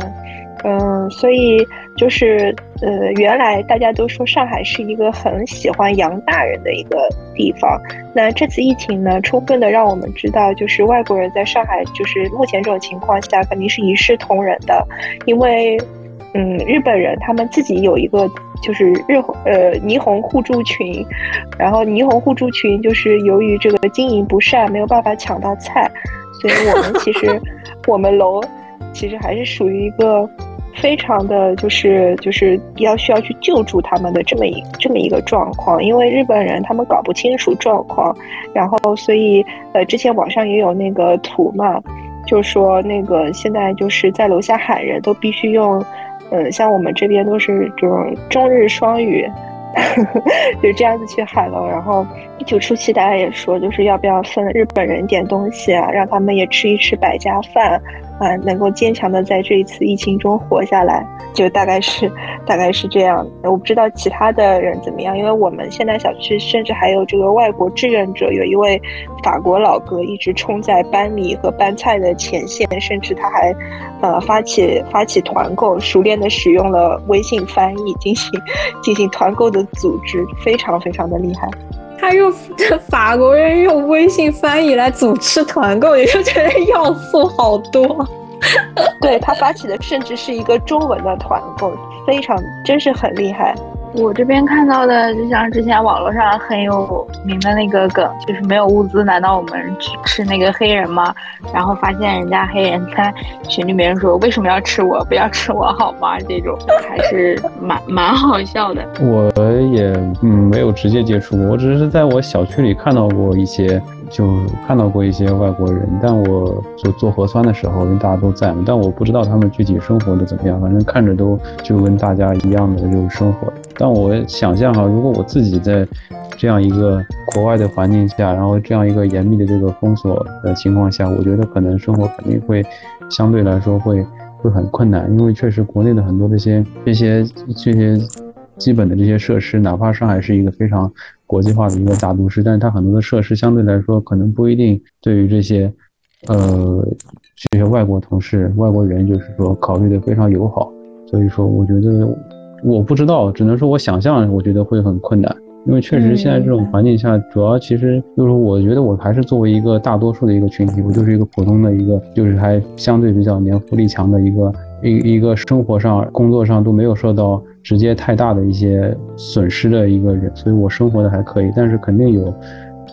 嗯，所以就是呃，原来大家都说上海是一个很喜欢洋大人的一个地方。那这次疫情呢，充分的让我们知道，就是外国人在上海，就是目前这种情况下，肯定是一视同仁的。因为，嗯，日本人他们自己有一个就是日呃霓虹互助群，然后霓虹互助群就是由于这个经营不善，没有办法抢到菜，所以我们其实 我们楼其实还是属于一个。非常的就是就是要需要去救助他们的这么一这么一个状况，因为日本人他们搞不清楚状况，然后所以呃之前网上也有那个图嘛，就说那个现在就是在楼下喊人都必须用，嗯像我们这边都是这种中日双语，就这样子去海楼，然后九初期大家也说就是要不要分日本人点东西啊，让他们也吃一吃百家饭。啊，能够坚强的在这一次疫情中活下来，就大概是，大概是这样。我不知道其他的人怎么样，因为我们现在小区甚至还有这个外国志愿者，有一位法国老哥一直冲在搬米和搬菜的前线，甚至他还，呃，发起发起团购，熟练的使用了微信翻译进行进行团购的组织，非常非常的厉害。他用法国人用微信翻译来组织团购，也就觉得要素好多。对他发起的甚至是一个中文的团购，非常真是很厉害。我这边看到的，就像之前网络上很有名的那个梗，就是没有物资，难道我们去吃那个黑人吗？然后发现人家黑人在群里面说为什么要吃我，不要吃我好吗？这种还是蛮蛮好笑的。我也嗯没有直接接触过，我只是在我小区里看到过一些。就看到过一些外国人，但我就做核酸的时候，因为大家都在嘛，但我不知道他们具体生活的怎么样。反正看着都就跟大家一样的就是生活。但我想象哈，如果我自己在这样一个国外的环境下，然后这样一个严密的这个封锁的情况下，我觉得可能生活肯定会相对来说会会很困难，因为确实国内的很多这些这些这些基本的这些设施，哪怕上海是一个非常。国际化的一个大都市，但是它很多的设施相对来说可能不一定对于这些，呃，这些外国同事、外国人就是说考虑的非常友好，所以说，我觉得我不知道，只能说我想象，我觉得会很困难。因为确实现在这种环境下，主要其实就是我觉得我还是作为一个大多数的一个群体，我就是一个普通的一个，就是还相对比较年富力强的一个一一个生活上、工作上都没有受到直接太大的一些损失的一个人，所以我生活的还可以。但是肯定有，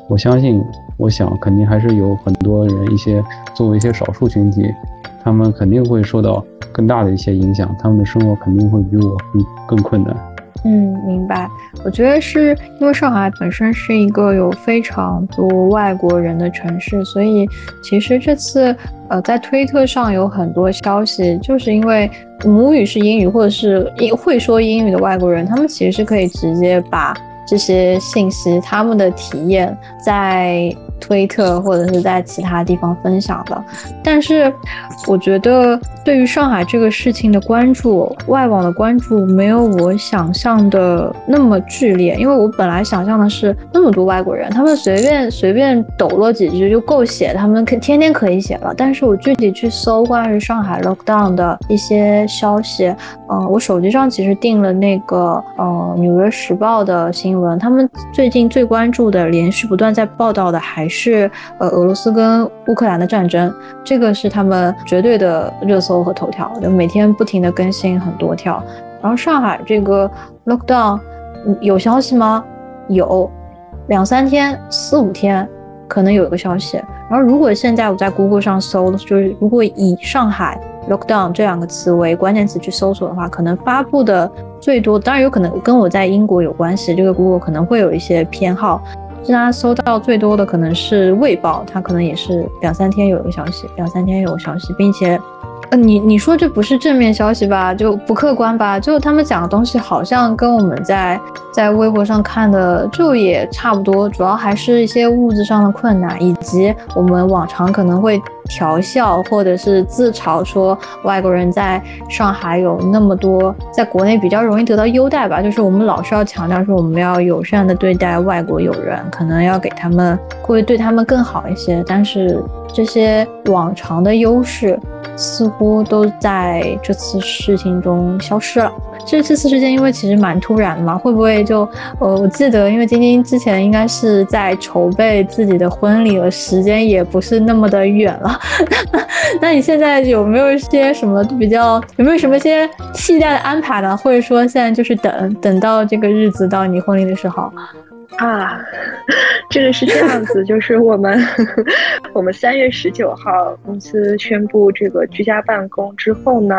我相信，我想肯定还是有很多人一些作为一些少数群体，他们肯定会受到更大的一些影响，他们的生活肯定会比我更更困难。嗯，明白。我觉得是因为上海本身是一个有非常多外国人的城市，所以其实这次呃在推特上有很多消息，就是因为母语是英语或者是英会说英语的外国人，他们其实是可以直接把这些信息、他们的体验在。推特或者是在其他地方分享的，但是我觉得对于上海这个事情的关注，外网的关注没有我想象的那么剧烈，因为我本来想象的是那么多外国人，他们随便随便抖落几句就够写，他们可天天可以写了。但是我具体去搜关于上海 lockdown 的一些消息，嗯，我手机上其实订了那个呃纽约时报的新闻，他们最近最关注的，连续不断在报道的还。是呃，俄罗斯跟乌克兰的战争，这个是他们绝对的热搜和头条，就每天不停的更新很多条。然后上海这个 lockdown 有消息吗？有，两三天、四五天可能有一个消息。然后如果现在我在 Google 上搜，就是如果以上海 lockdown 这两个词为关键词去搜索的话，可能发布的最多，当然有可能跟我在英国有关系，这个 Google 可能会有一些偏好。大家搜到最多的可能是《卫报》，它可能也是两三天有一个消息，两三天有个消息，并且，呃，你你说这不是正面消息吧？就不客观吧？就他们讲的东西好像跟我们在在微博上看的就也差不多，主要还是一些物质上的困难，以及我们往常可能会。调笑或者是自嘲说外国人在上海有那么多，在国内比较容易得到优待吧。就是我们老是要强调说我们要友善的对待外国友人，可能要给他们会对他们更好一些。但是这些往常的优势似乎都在这次事情中消失了。这次事件因为其实蛮突然的嘛，会不会就呃，我记得因为晶晶之前应该是在筹备自己的婚礼了，时间也不是那么的远了。那你现在有没有一些什么比较，有没有什么些期待的安排呢？或者说现在就是等等到这个日子到你婚礼的时候啊？这个是这样子，就是我们 我们三月十九号公司宣布这个居家办公之后呢，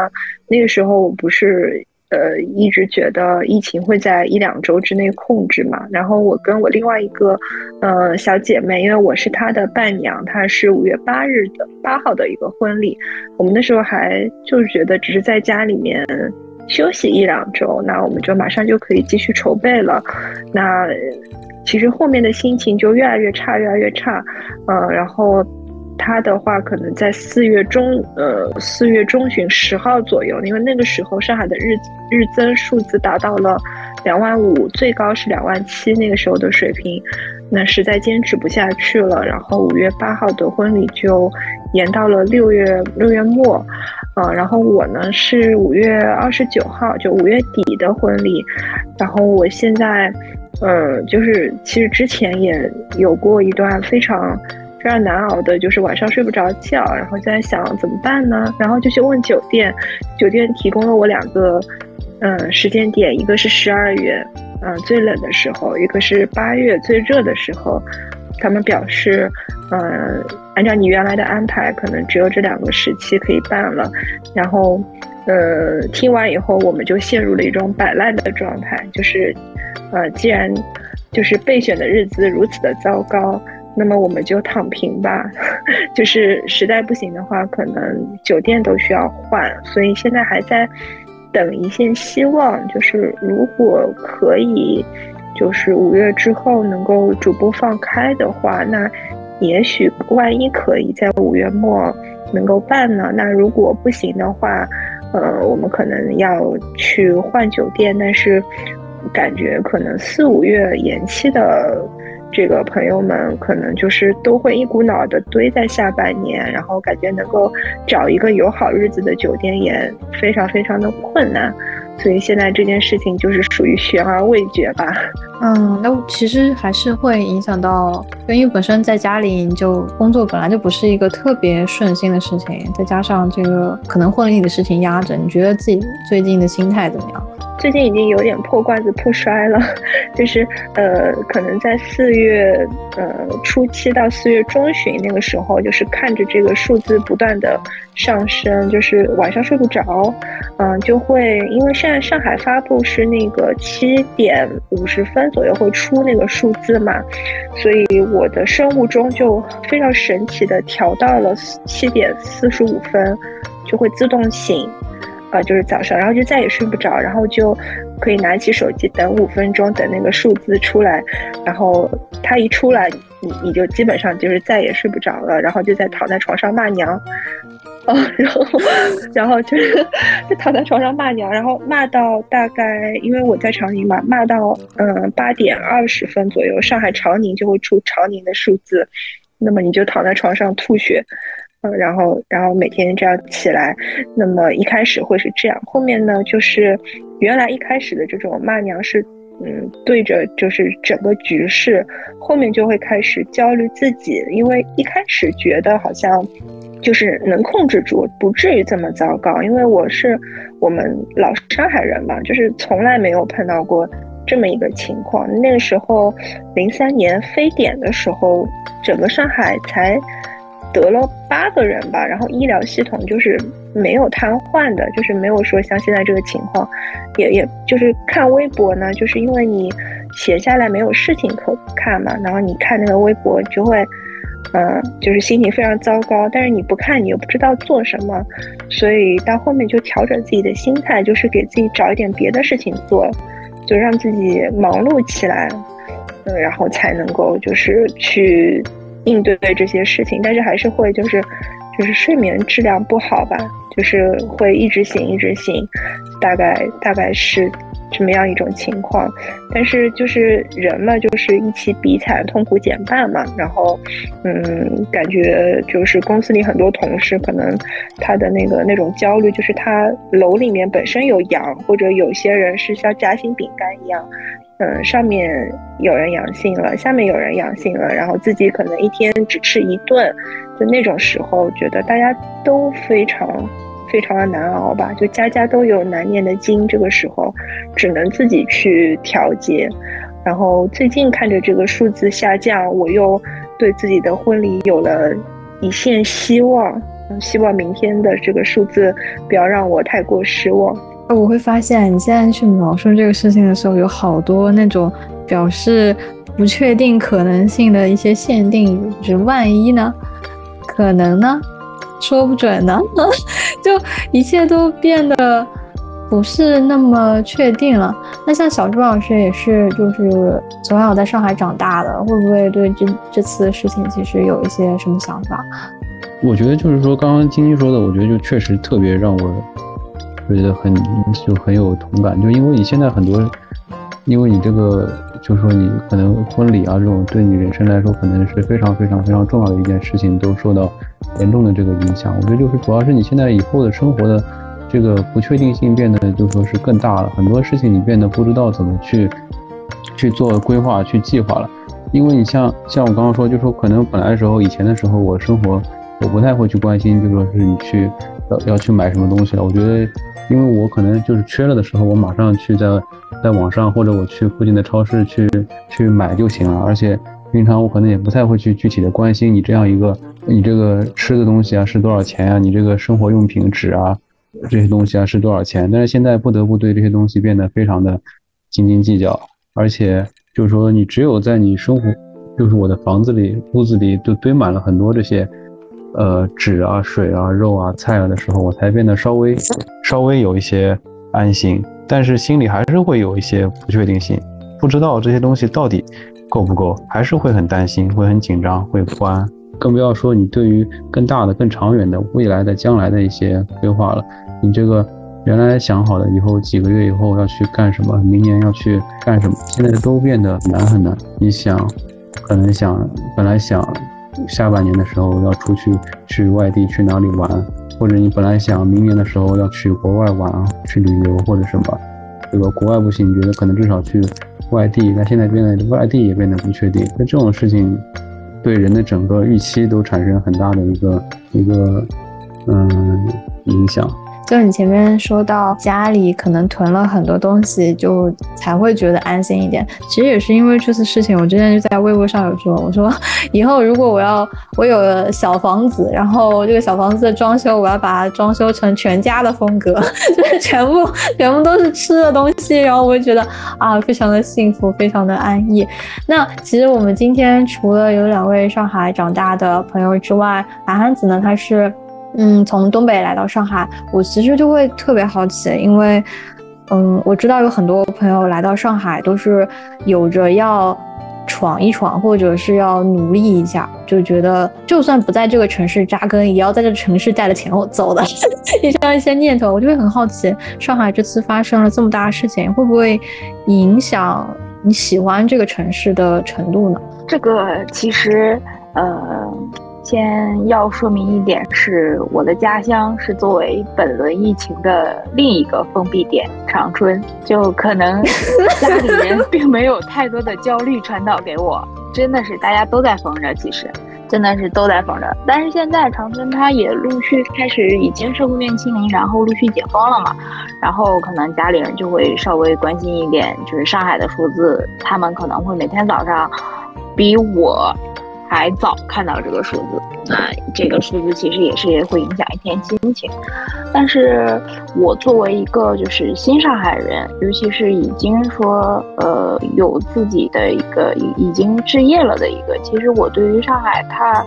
那个时候我不是。呃，一直觉得疫情会在一两周之内控制嘛。然后我跟我另外一个呃小姐妹，因为我是她的伴娘，她是五月八日的八号的一个婚礼。我们那时候还就是觉得只是在家里面休息一两周，那我们就马上就可以继续筹备了。那其实后面的心情就越来越差，越来越差。嗯，然后。他的话可能在四月中，呃，四月中旬十号左右，因为那个时候上海的日日增数字达到了两万五，最高是两万七，那个时候的水平，那实在坚持不下去了。然后五月八号的婚礼就延到了六月六月末，呃，然后我呢是五月二十九号，就五月底的婚礼。然后我现在，呃，就是其实之前也有过一段非常。非常难熬的，就是晚上睡不着觉，然后在想怎么办呢？然后就去问酒店，酒店提供了我两个，嗯，时间点，一个是十二月，嗯，最冷的时候，一个是八月最热的时候。他们表示，嗯，按照你原来的安排，可能只有这两个时期可以办了。然后，呃，听完以后，我们就陷入了一种摆烂的状态，就是，呃，既然就是备选的日子如此的糟糕。那么我们就躺平吧，就 是实在不行的话，可能酒店都需要换，所以现在还在等一线希望。就是如果可以，就是五月之后能够逐步放开的话，那也许万一可以在五月末能够办呢？那如果不行的话，呃，我们可能要去换酒店，但是感觉可能四五月延期的。这个朋友们可能就是都会一股脑的堆在下半年，然后感觉能够找一个有好日子的酒店也非常非常的困难。所以现在这件事情就是属于悬而未决吧。嗯，那其实还是会影响到，因为本身在家里就工作本来就不是一个特别顺心的事情，再加上这个可能婚礼的事情压着，你觉得自己最近的心态怎么样？最近已经有点破罐子破摔了，就是呃，可能在四月呃初期到四月中旬那个时候，就是看着这个数字不断的上升，就是晚上睡不着，嗯，就会因为现在上海发布是那个七点五十分左右会出那个数字嘛，所以我的生物钟就非常神奇的调到了七点四十五分，就会自动醒。啊，就是早上，然后就再也睡不着，然后就可以拿起手机等五分钟，等那个数字出来，然后它一出来，你你就基本上就是再也睡不着了，然后就在躺在床上骂娘，然后然后就是 就躺在床上骂娘，然后骂到大概因为我在长宁嘛，骂到嗯八点二十分左右，上海长宁就会出长宁的数字，那么你就躺在床上吐血。嗯，然后，然后每天这样起来，那么一开始会是这样，后面呢，就是原来一开始的这种骂娘是，嗯，对着就是整个局势，后面就会开始焦虑自己，因为一开始觉得好像就是能控制住，不至于这么糟糕，因为我是我们老上海人嘛，就是从来没有碰到过这么一个情况。那个时候，零三年非典的时候，整个上海才。得了八个人吧，然后医疗系统就是没有瘫痪的，就是没有说像现在这个情况，也也就是看微博呢，就是因为你闲下来没有事情可看嘛，然后你看那个微博就会，嗯，就是心情非常糟糕，但是你不看你又不知道做什么，所以到后面就调整自己的心态，就是给自己找一点别的事情做，就让自己忙碌起来，嗯，然后才能够就是去。应对这些事情，但是还是会就是，就是睡眠质量不好吧，就是会一直醒一直醒，大概大概是这么样一种情况。但是就是人嘛，就是一起比惨，痛苦减半嘛。然后，嗯，感觉就是公司里很多同事可能他的那个那种焦虑，就是他楼里面本身有羊，或者有些人是像夹心饼干一样。嗯，上面有人阳性了，下面有人阳性了，然后自己可能一天只吃一顿，就那种时候，觉得大家都非常非常的难熬吧，就家家都有难念的经，这个时候只能自己去调节。然后最近看着这个数字下降，我又对自己的婚礼有了一线希望，希望明天的这个数字不要让我太过失望。我会发现，你现在去描述这个事情的时候，有好多那种表示不确定可能性的一些限定语，就是万一呢，可能呢，说不准呢，就一切都变得不是那么确定了。那像小朱老师也是，就是从小在上海长大的，会不会对这这次事情其实有一些什么想法？我觉得就是说，刚刚晶晶说的，我觉得就确实特别让我。我觉得很就很有同感，就因为你现在很多，因为你这个就是说你可能婚礼啊这种对你人生来说可能是非常非常非常重要的一件事情，都受到严重的这个影响。我觉得就是主要是你现在以后的生活的这个不确定性变得就说是更大了，很多事情你变得不知道怎么去去做规划去计划了。因为你像像我刚刚说，就说可能本来的时候以前的时候我生活我不太会去关心，就说是你去要要去买什么东西了。我觉得。因为我可能就是缺了的时候，我马上去在在网上或者我去附近的超市去去买就行了。而且平常我可能也不太会去具体的关心你这样一个你这个吃的东西啊是多少钱啊，你这个生活用品纸啊这些东西啊是多少钱。但是现在不得不对这些东西变得非常的斤斤计较，而且就是说你只有在你生活，就是我的房子里屋子里都堆满了很多这些。呃，纸啊、水啊、肉啊、菜啊的时候，我才变得稍微稍微有一些安心，但是心里还是会有一些不确定性，不知道这些东西到底够不够，还是会很担心，会很紧张，会不安。更不要说你对于更大的、更长远的未来的将来的一些规划了。你这个原来想好的以后几个月以后要去干什么，明年要去干什么，现在都变得难很难。你想。可能想本来想下半年的时候要出去去外地去哪里玩，或者你本来想明年的时候要去国外玩去旅游或者什么，对吧？国外不行，你觉得可能至少去外地，那现在变得外地也变得不确定，那这种事情对人的整个预期都产生很大的一个一个嗯影响。就你前面说到家里可能囤了很多东西，就才会觉得安心一点。其实也是因为这次事情，我之前就在微博上有说，我说 以后如果我要我有了小房子，然后这个小房子的装修，我要把它装修成全家的风格，就是全部全部都是吃的东西，然后我就觉得啊，非常的幸福，非常的安逸。那其实我们今天除了有两位上海长大的朋友之外，韩汉子呢，他是。嗯，从东北来到上海，我其实就会特别好奇，因为，嗯，我知道有很多朋友来到上海都是有着要闯一闯，或者是要努力一下，就觉得就算不在这个城市扎根，也要在这城市带着钱走的 这样一些念头，我就会很好奇，上海这次发生了这么大的事情，会不会影响你喜欢这个城市的程度呢？这个其实，呃。先要说明一点，是我的家乡是作为本轮疫情的另一个封闭点，长春，就可能 家里人并没有太多的焦虑传导给我，真的是大家都在封着，其实真的是都在封着。但是现在长春它也陆续开始已经是面清零，然后陆续解封了嘛，然后可能家里人就会稍微关心一点，就是上海的数字，他们可能会每天早上比我。还早看到这个数字，那这个数字其实也是会影响一天心情。但是我作为一个就是新上海人，尤其是已经说呃有自己的一个已已经置业了的一个，其实我对于上海它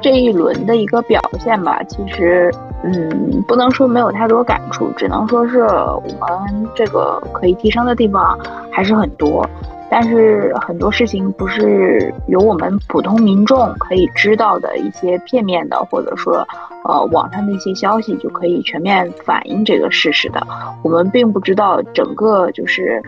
这一轮的一个表现吧，其实嗯不能说没有太多感触，只能说是我们这个可以提升的地方还是很多。但是很多事情不是由我们普通民众可以知道的一些片面的，或者说，呃，网上的一些消息就可以全面反映这个事实的。我们并不知道整个就是，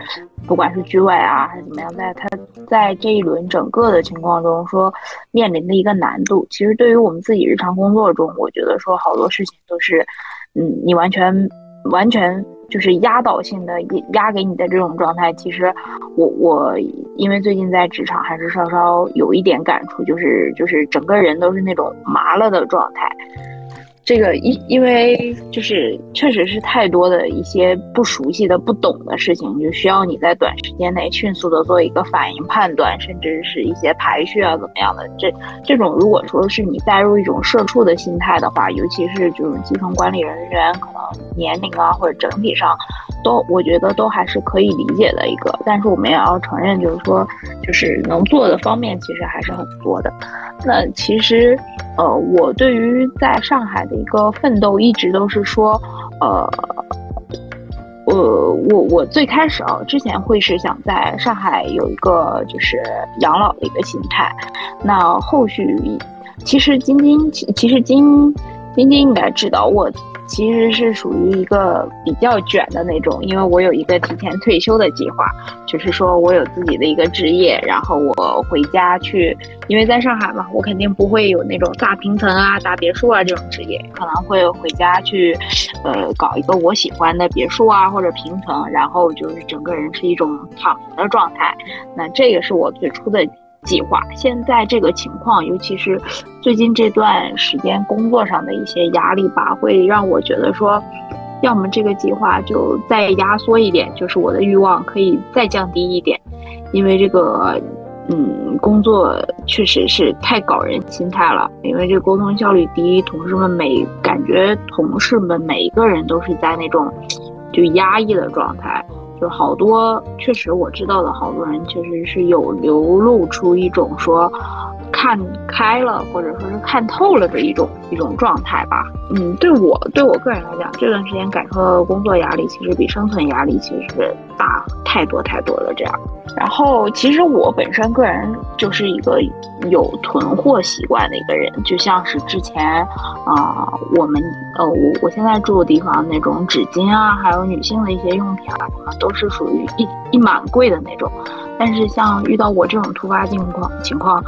不管是局外啊还是怎么样，在他在这一轮整个的情况中说面临的一个难度。其实对于我们自己日常工作中，我觉得说好多事情都是，嗯，你完全完全。就是压倒性的压给你的这种状态，其实我我因为最近在职场还是稍稍有一点感触，就是就是整个人都是那种麻了的状态。这个因因为就是确实是太多的一些不熟悉的、不懂的事情，就需要你在短时间内迅速的做一个反应判断，甚至是一些排序啊怎么样的。这这种如果说是你带入一种社畜的心态的话，尤其是这种基层管理人员，可能年龄啊或者整体上，都我觉得都还是可以理解的一个。但是我们也要承认，就是说，就是能做的方面其实还是很多的。那其实，呃，我对于在上海的一个奋斗，一直都是说，呃，呃，我我最开始啊，之前会是想在上海有一个就是养老的一个心态。那后续，其实晶晶，其实晶晶晶应该知道我。其实是属于一个比较卷的那种，因为我有一个提前退休的计划，就是说我有自己的一个职业，然后我回家去，因为在上海嘛，我肯定不会有那种大平层啊、大别墅啊这种职业，可能会回家去，呃，搞一个我喜欢的别墅啊或者平层，然后就是整个人是一种躺平的状态。那这个是我最初的。计划。现在这个情况，尤其是最近这段时间工作上的一些压力吧，会让我觉得说，要么这个计划就再压缩一点，就是我的欲望可以再降低一点，因为这个，嗯，工作确实是太搞人心态了，因为这沟通效率低，同事们每感觉同事们每一个人都是在那种就压抑的状态。就好多，确实我知道的好多人，确实是有流露出一种说看开了，或者说是看透了的一种一种状态吧。嗯，对我对我个人来讲，这段时间感受到的工作压力，其实比生存压力其实大太多太多了。这样。然后，其实我本身个人就是一个有囤货习惯的一个人，就像是之前啊，我们呃，我我现在住的地方那种纸巾啊，还有女性的一些用品啊，什么都是属于一一满柜的那种。但是像遇到我这种突发情况情况，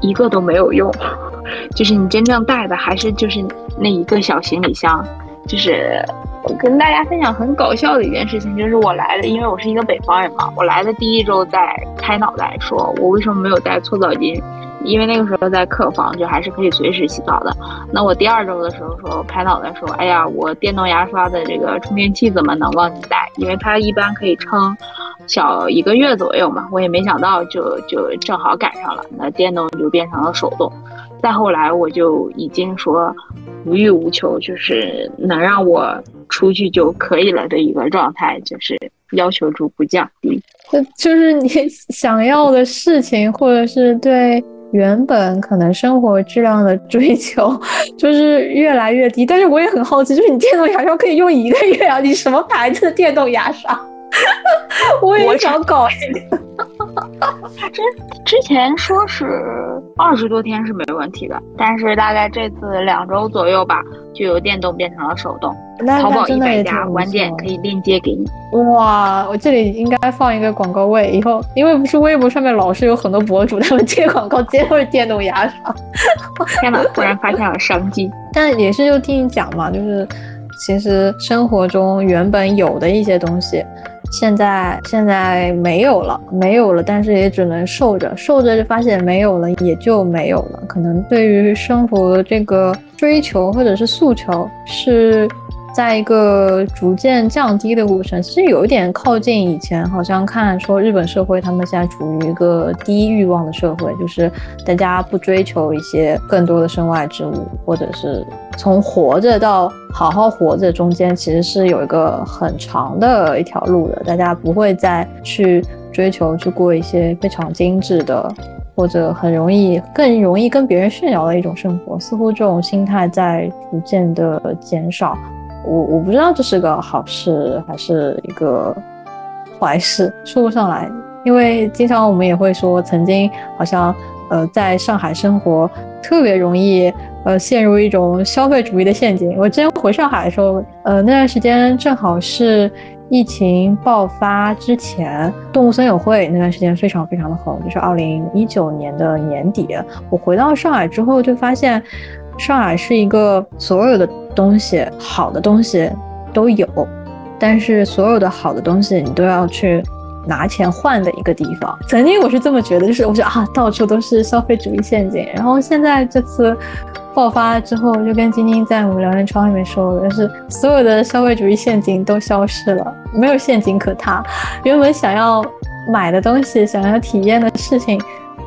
一个都没有用，就是你真正带的还是就是那一个小行李箱，就是我。跟大家分享很搞笑的一件事情，就是我来的，因为我是一个北方人嘛，我来的第一周在拍脑袋，说我为什么没有带搓澡巾，因为那个时候在客房，就还是可以随时洗澡的。那我第二周的时候说拍脑袋说，哎呀，我电动牙刷的这个充电器怎么能忘记带？因为它一般可以撑小一个月左右嘛，我也没想到就就正好赶上了，那电动就变成了手动。再后来我就已经说无欲无求，就是能让我。出去就可以了的一个状态，就是要求逐步降低。就就是你 想要的事情，或者是对原本可能生活质量的追求，就是越来越低。但是我也很好奇，就是你电动牙刷可以用一个月啊？你什么牌子的电动牙刷？我也想搞一个。他 之之前说是二十多天是没问题的，但是大概这次两周左右吧，就由电动变成了手动。淘宝一百家晚点可以链接给你。哇，我这里应该放一个广告位，以后因为不是微博上面老是有很多博主他们接广告接都是电动牙刷。天哪，突然发现了商机。但也是就听你讲嘛，就是其实生活中原本有的一些东西。现在现在没有了，没有了，但是也只能受着，受着就发现没有了，也就没有了。可能对于生活这个追求或者是诉求是。在一个逐渐降低的过程，其实有一点靠近以前，好像看说日本社会，他们现在处于一个低欲望的社会，就是大家不追求一些更多的身外之物，或者是从活着到好好活着中间，其实是有一个很长的一条路的。大家不会再去追求去过一些非常精致的，或者很容易更容易跟别人炫耀的一种生活。似乎这种心态在逐渐的减少。我我不知道这是个好事还是一个坏事，说不上来。因为经常我们也会说，曾经好像呃在上海生活特别容易呃陷入一种消费主义的陷阱。我之前回上海的时候，呃那段时间正好是疫情爆发之前，动物森友会那段时间非常非常的红，就是二零一九年的年底。我回到上海之后就发现。上海是一个所有的东西好的东西都有，但是所有的好的东西你都要去拿钱换的一个地方。曾经我是这么觉得，就是我觉得啊，到处都是消费主义陷阱。然后现在这次爆发之后，就跟晶晶在我们聊天窗里面说的，就是所有的消费主义陷阱都消失了，没有陷阱可踏。原本想要买的东西、想要体验的事情，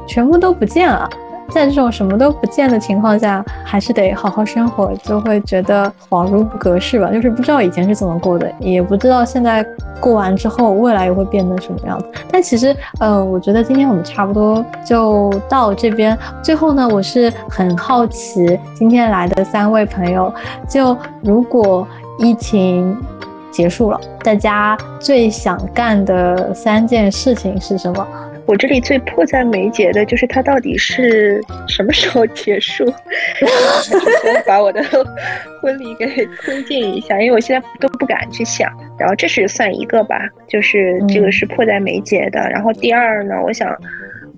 全部都不见了。在这种什么都不见的情况下，还是得好好生活，就会觉得恍如隔世吧。就是不知道以前是怎么过的，也不知道现在过完之后未来又会变成什么样子。但其实，呃，我觉得今天我们差不多就到这边。最后呢，我是很好奇，今天来的三位朋友，就如果疫情结束了，大家最想干的三件事情是什么？我这里最迫在眉睫的就是它到底是什么时候结束？把我的婚礼给推进一下，因为我现在都不敢去想。然后这是算一个吧，就是这个是迫在眉睫的。然后第二呢，我想，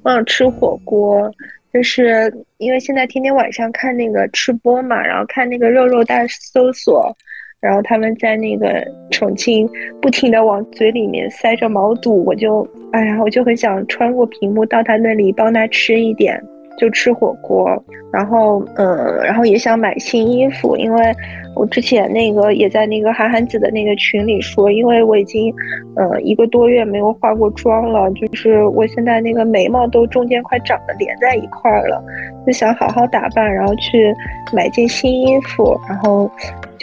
我想吃火锅，就是因为现在天天晚上看那个吃播嘛，然后看那个肉肉大搜索。然后他们在那个重庆不停的往嘴里面塞着毛肚，我就哎呀，我就很想穿过屏幕到他那里帮他吃一点，就吃火锅。然后嗯，然后也想买新衣服，因为我之前那个也在那个韩寒子的那个群里说，因为我已经呃一个多月没有化过妆了，就是我现在那个眉毛都中间快长得连在一块儿了，就想好好打扮，然后去买件新衣服，然后。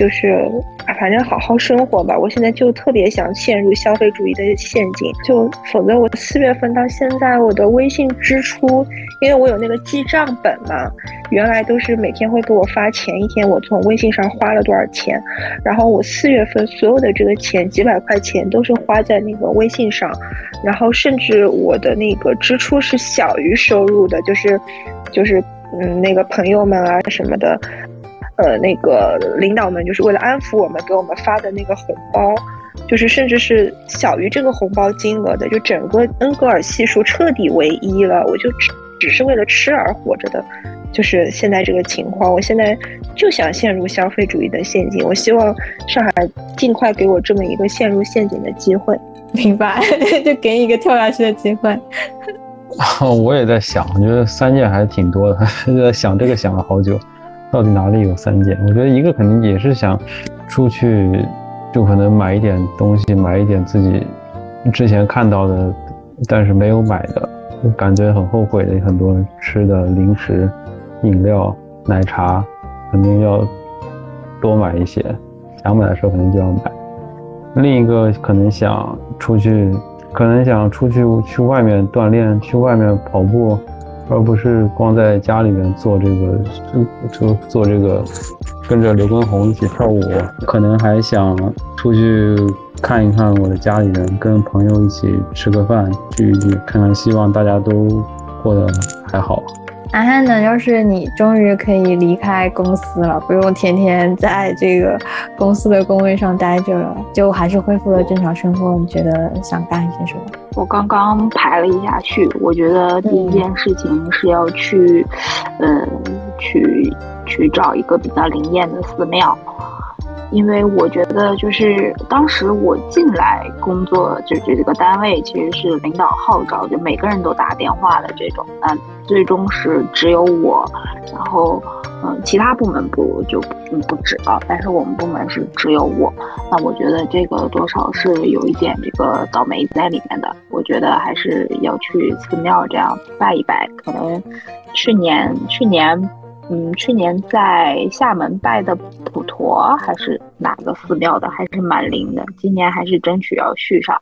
就是反正好好生活吧。我现在就特别想陷入消费主义的陷阱，就否则我四月份到现在我的微信支出，因为我有那个记账本嘛，原来都是每天会给我发前一天我从微信上花了多少钱，然后我四月份所有的这个钱几百块钱都是花在那个微信上，然后甚至我的那个支出是小于收入的，就是就是嗯那个朋友们啊什么的。呃，那个领导们就是为了安抚我们，给我们发的那个红包，就是甚至是小于这个红包金额的，就整个恩格尔系数彻底为一了。我就只只是为了吃而活着的，就是现在这个情况。我现在就想陷入消费主义的陷阱。我希望上海尽快给我这么一个陷入陷阱的机会。明白，就给你一个跳下去的机会。我也在想，我觉得三件还是挺多的，在想这个想了好久。到底哪里有三件？我觉得一个肯定也是想出去，就可能买一点东西，买一点自己之前看到的，但是没有买的，感觉很后悔的很多吃的零食、饮料、奶茶，肯定要多买一些。想买的时候肯定就要买。另一个可能想出去，可能想出去去外面锻炼，去外面跑步。而不是光在家里面做这个，就做这个，跟着刘畊宏一起跳舞，可能还想出去看一看我的家里人，跟朋友一起吃个饭，聚一聚，看看，希望大家都过得还好。涵涵呢？要是你终于可以离开公司了，不用天天在这个公司的工位上待着了，就还是恢复了正常生活，你觉得想干些什么？我刚刚排了一下序，我觉得第一件事情是要去，嗯，去去找一个比较灵验的寺庙。因为我觉得，就是当时我进来工作，就这个单位其实是领导号召，就每个人都打电话的这种。嗯，最终是只有我，然后嗯，其他部门不就嗯不止了，但是我们部门是只有我。那我觉得这个多少是有一点这个倒霉在里面的。我觉得还是要去寺庙这样拜一拜。可能去年去年。嗯，去年在厦门拜的普陀还是哪个寺庙的，还是蛮灵的。今年还是争取要续上。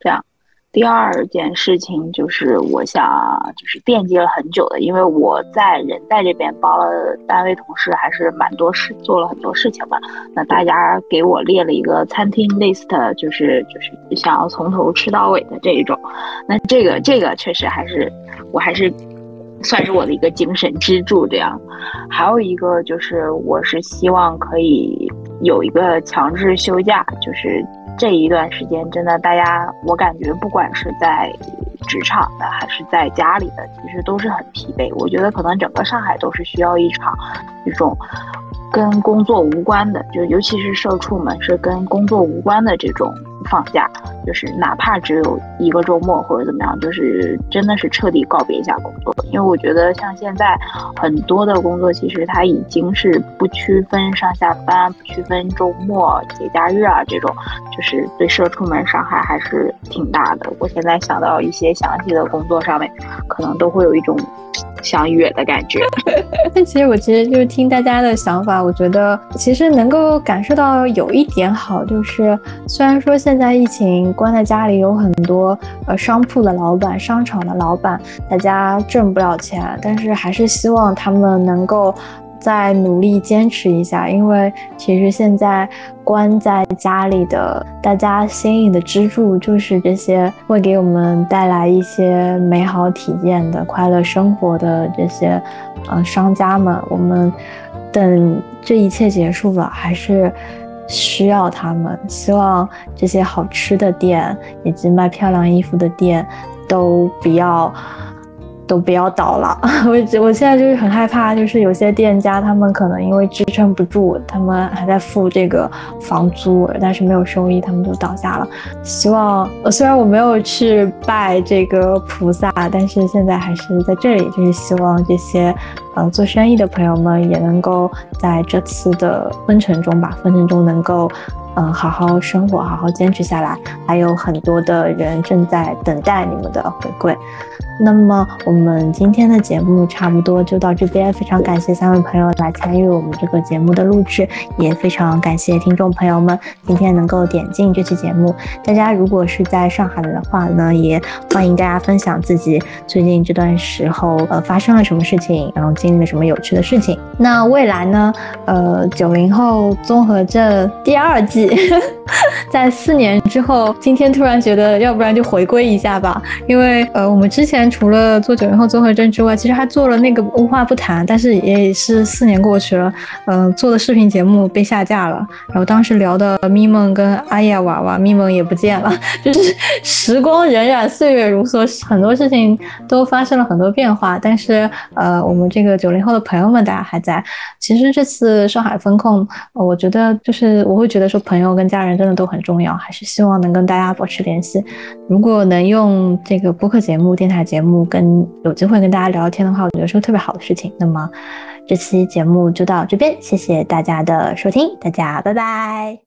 这样，第二件事情就是我想就是惦记了很久的，因为我在人在这边帮了单位同事还是蛮多事，做了很多事情吧。那大家给我列了一个餐厅 list，就是就是想要从头吃到尾的这一种。那这个这个确实还是我还是。算是我的一个精神支柱，这样，还有一个就是，我是希望可以有一个强制休假，就是这一段时间，真的，大家，我感觉不管是在职场的还是在家里的，其实都是很疲惫。我觉得可能整个上海都是需要一场这种。跟工作无关的，就尤其是社畜们，是跟工作无关的这种放假，就是哪怕只有一个周末或者怎么样，就是真的是彻底告别一下工作。因为我觉得像现在很多的工作，其实它已经是不区分上下班、不区分周末、节假日啊，这种就是对社畜们伤害还是挺大的。我现在想到一些详细的工作上面，可能都会有一种。想远的感觉，但其实我其实就是听大家的想法，我觉得其实能够感受到有一点好，就是虽然说现在疫情关在家里，有很多呃商铺的老板、商场的老板，大家挣不了钱，但是还是希望他们能够。再努力坚持一下，因为其实现在关在家里的大家心里的支柱就是这些会给我们带来一些美好体验的快乐生活的这些呃商家们。我们等这一切结束了，还是需要他们。希望这些好吃的店以及卖漂亮衣服的店都不要。都不要倒了，我我现在就是很害怕，就是有些店家他们可能因为支撑不住，他们还在付这个房租，但是没有收益，他们就倒下了。希望虽然我没有去拜这个菩萨，但是现在还是在这里，就是希望这些呃做生意的朋友们也能够在这次的分成中吧，分成中能够嗯，好好生活，好好坚持下来，还有很多的人正在等待你们的回馈。那么我们今天的节目差不多就到这边，非常感谢三位朋友来参与我们这个节目的录制，也非常感谢听众朋友们今天能够点进这期节目。大家如果是在上海的话呢，也欢迎大家分享自己最近这段时候呃发生了什么事情，然后经历了什么有趣的事情。那未来呢，呃，九零后综合症第二季，在四年之后，今天突然觉得要不然就回归一下吧，因为呃我们之前。除了做九零后综合症之外，其实还做了那个无话不谈，但是也是四年过去了，嗯，做的视频节目被下架了。然后当时聊的咪梦跟阿雅娃娃，咪梦也不见了，就是时光荏苒，岁月如梭，很多事情都发生了很多变化。但是呃，我们这个九零后的朋友们，大家还在。其实这次上海风控，我觉得就是我会觉得说，朋友跟家人真的都很重要，还是希望能跟大家保持联系。如果能用这个播客节目、电台节目跟有机会跟大家聊聊天的话，我觉得是个特别好的事情。那么这期节目就到这边，谢谢大家的收听，大家拜拜。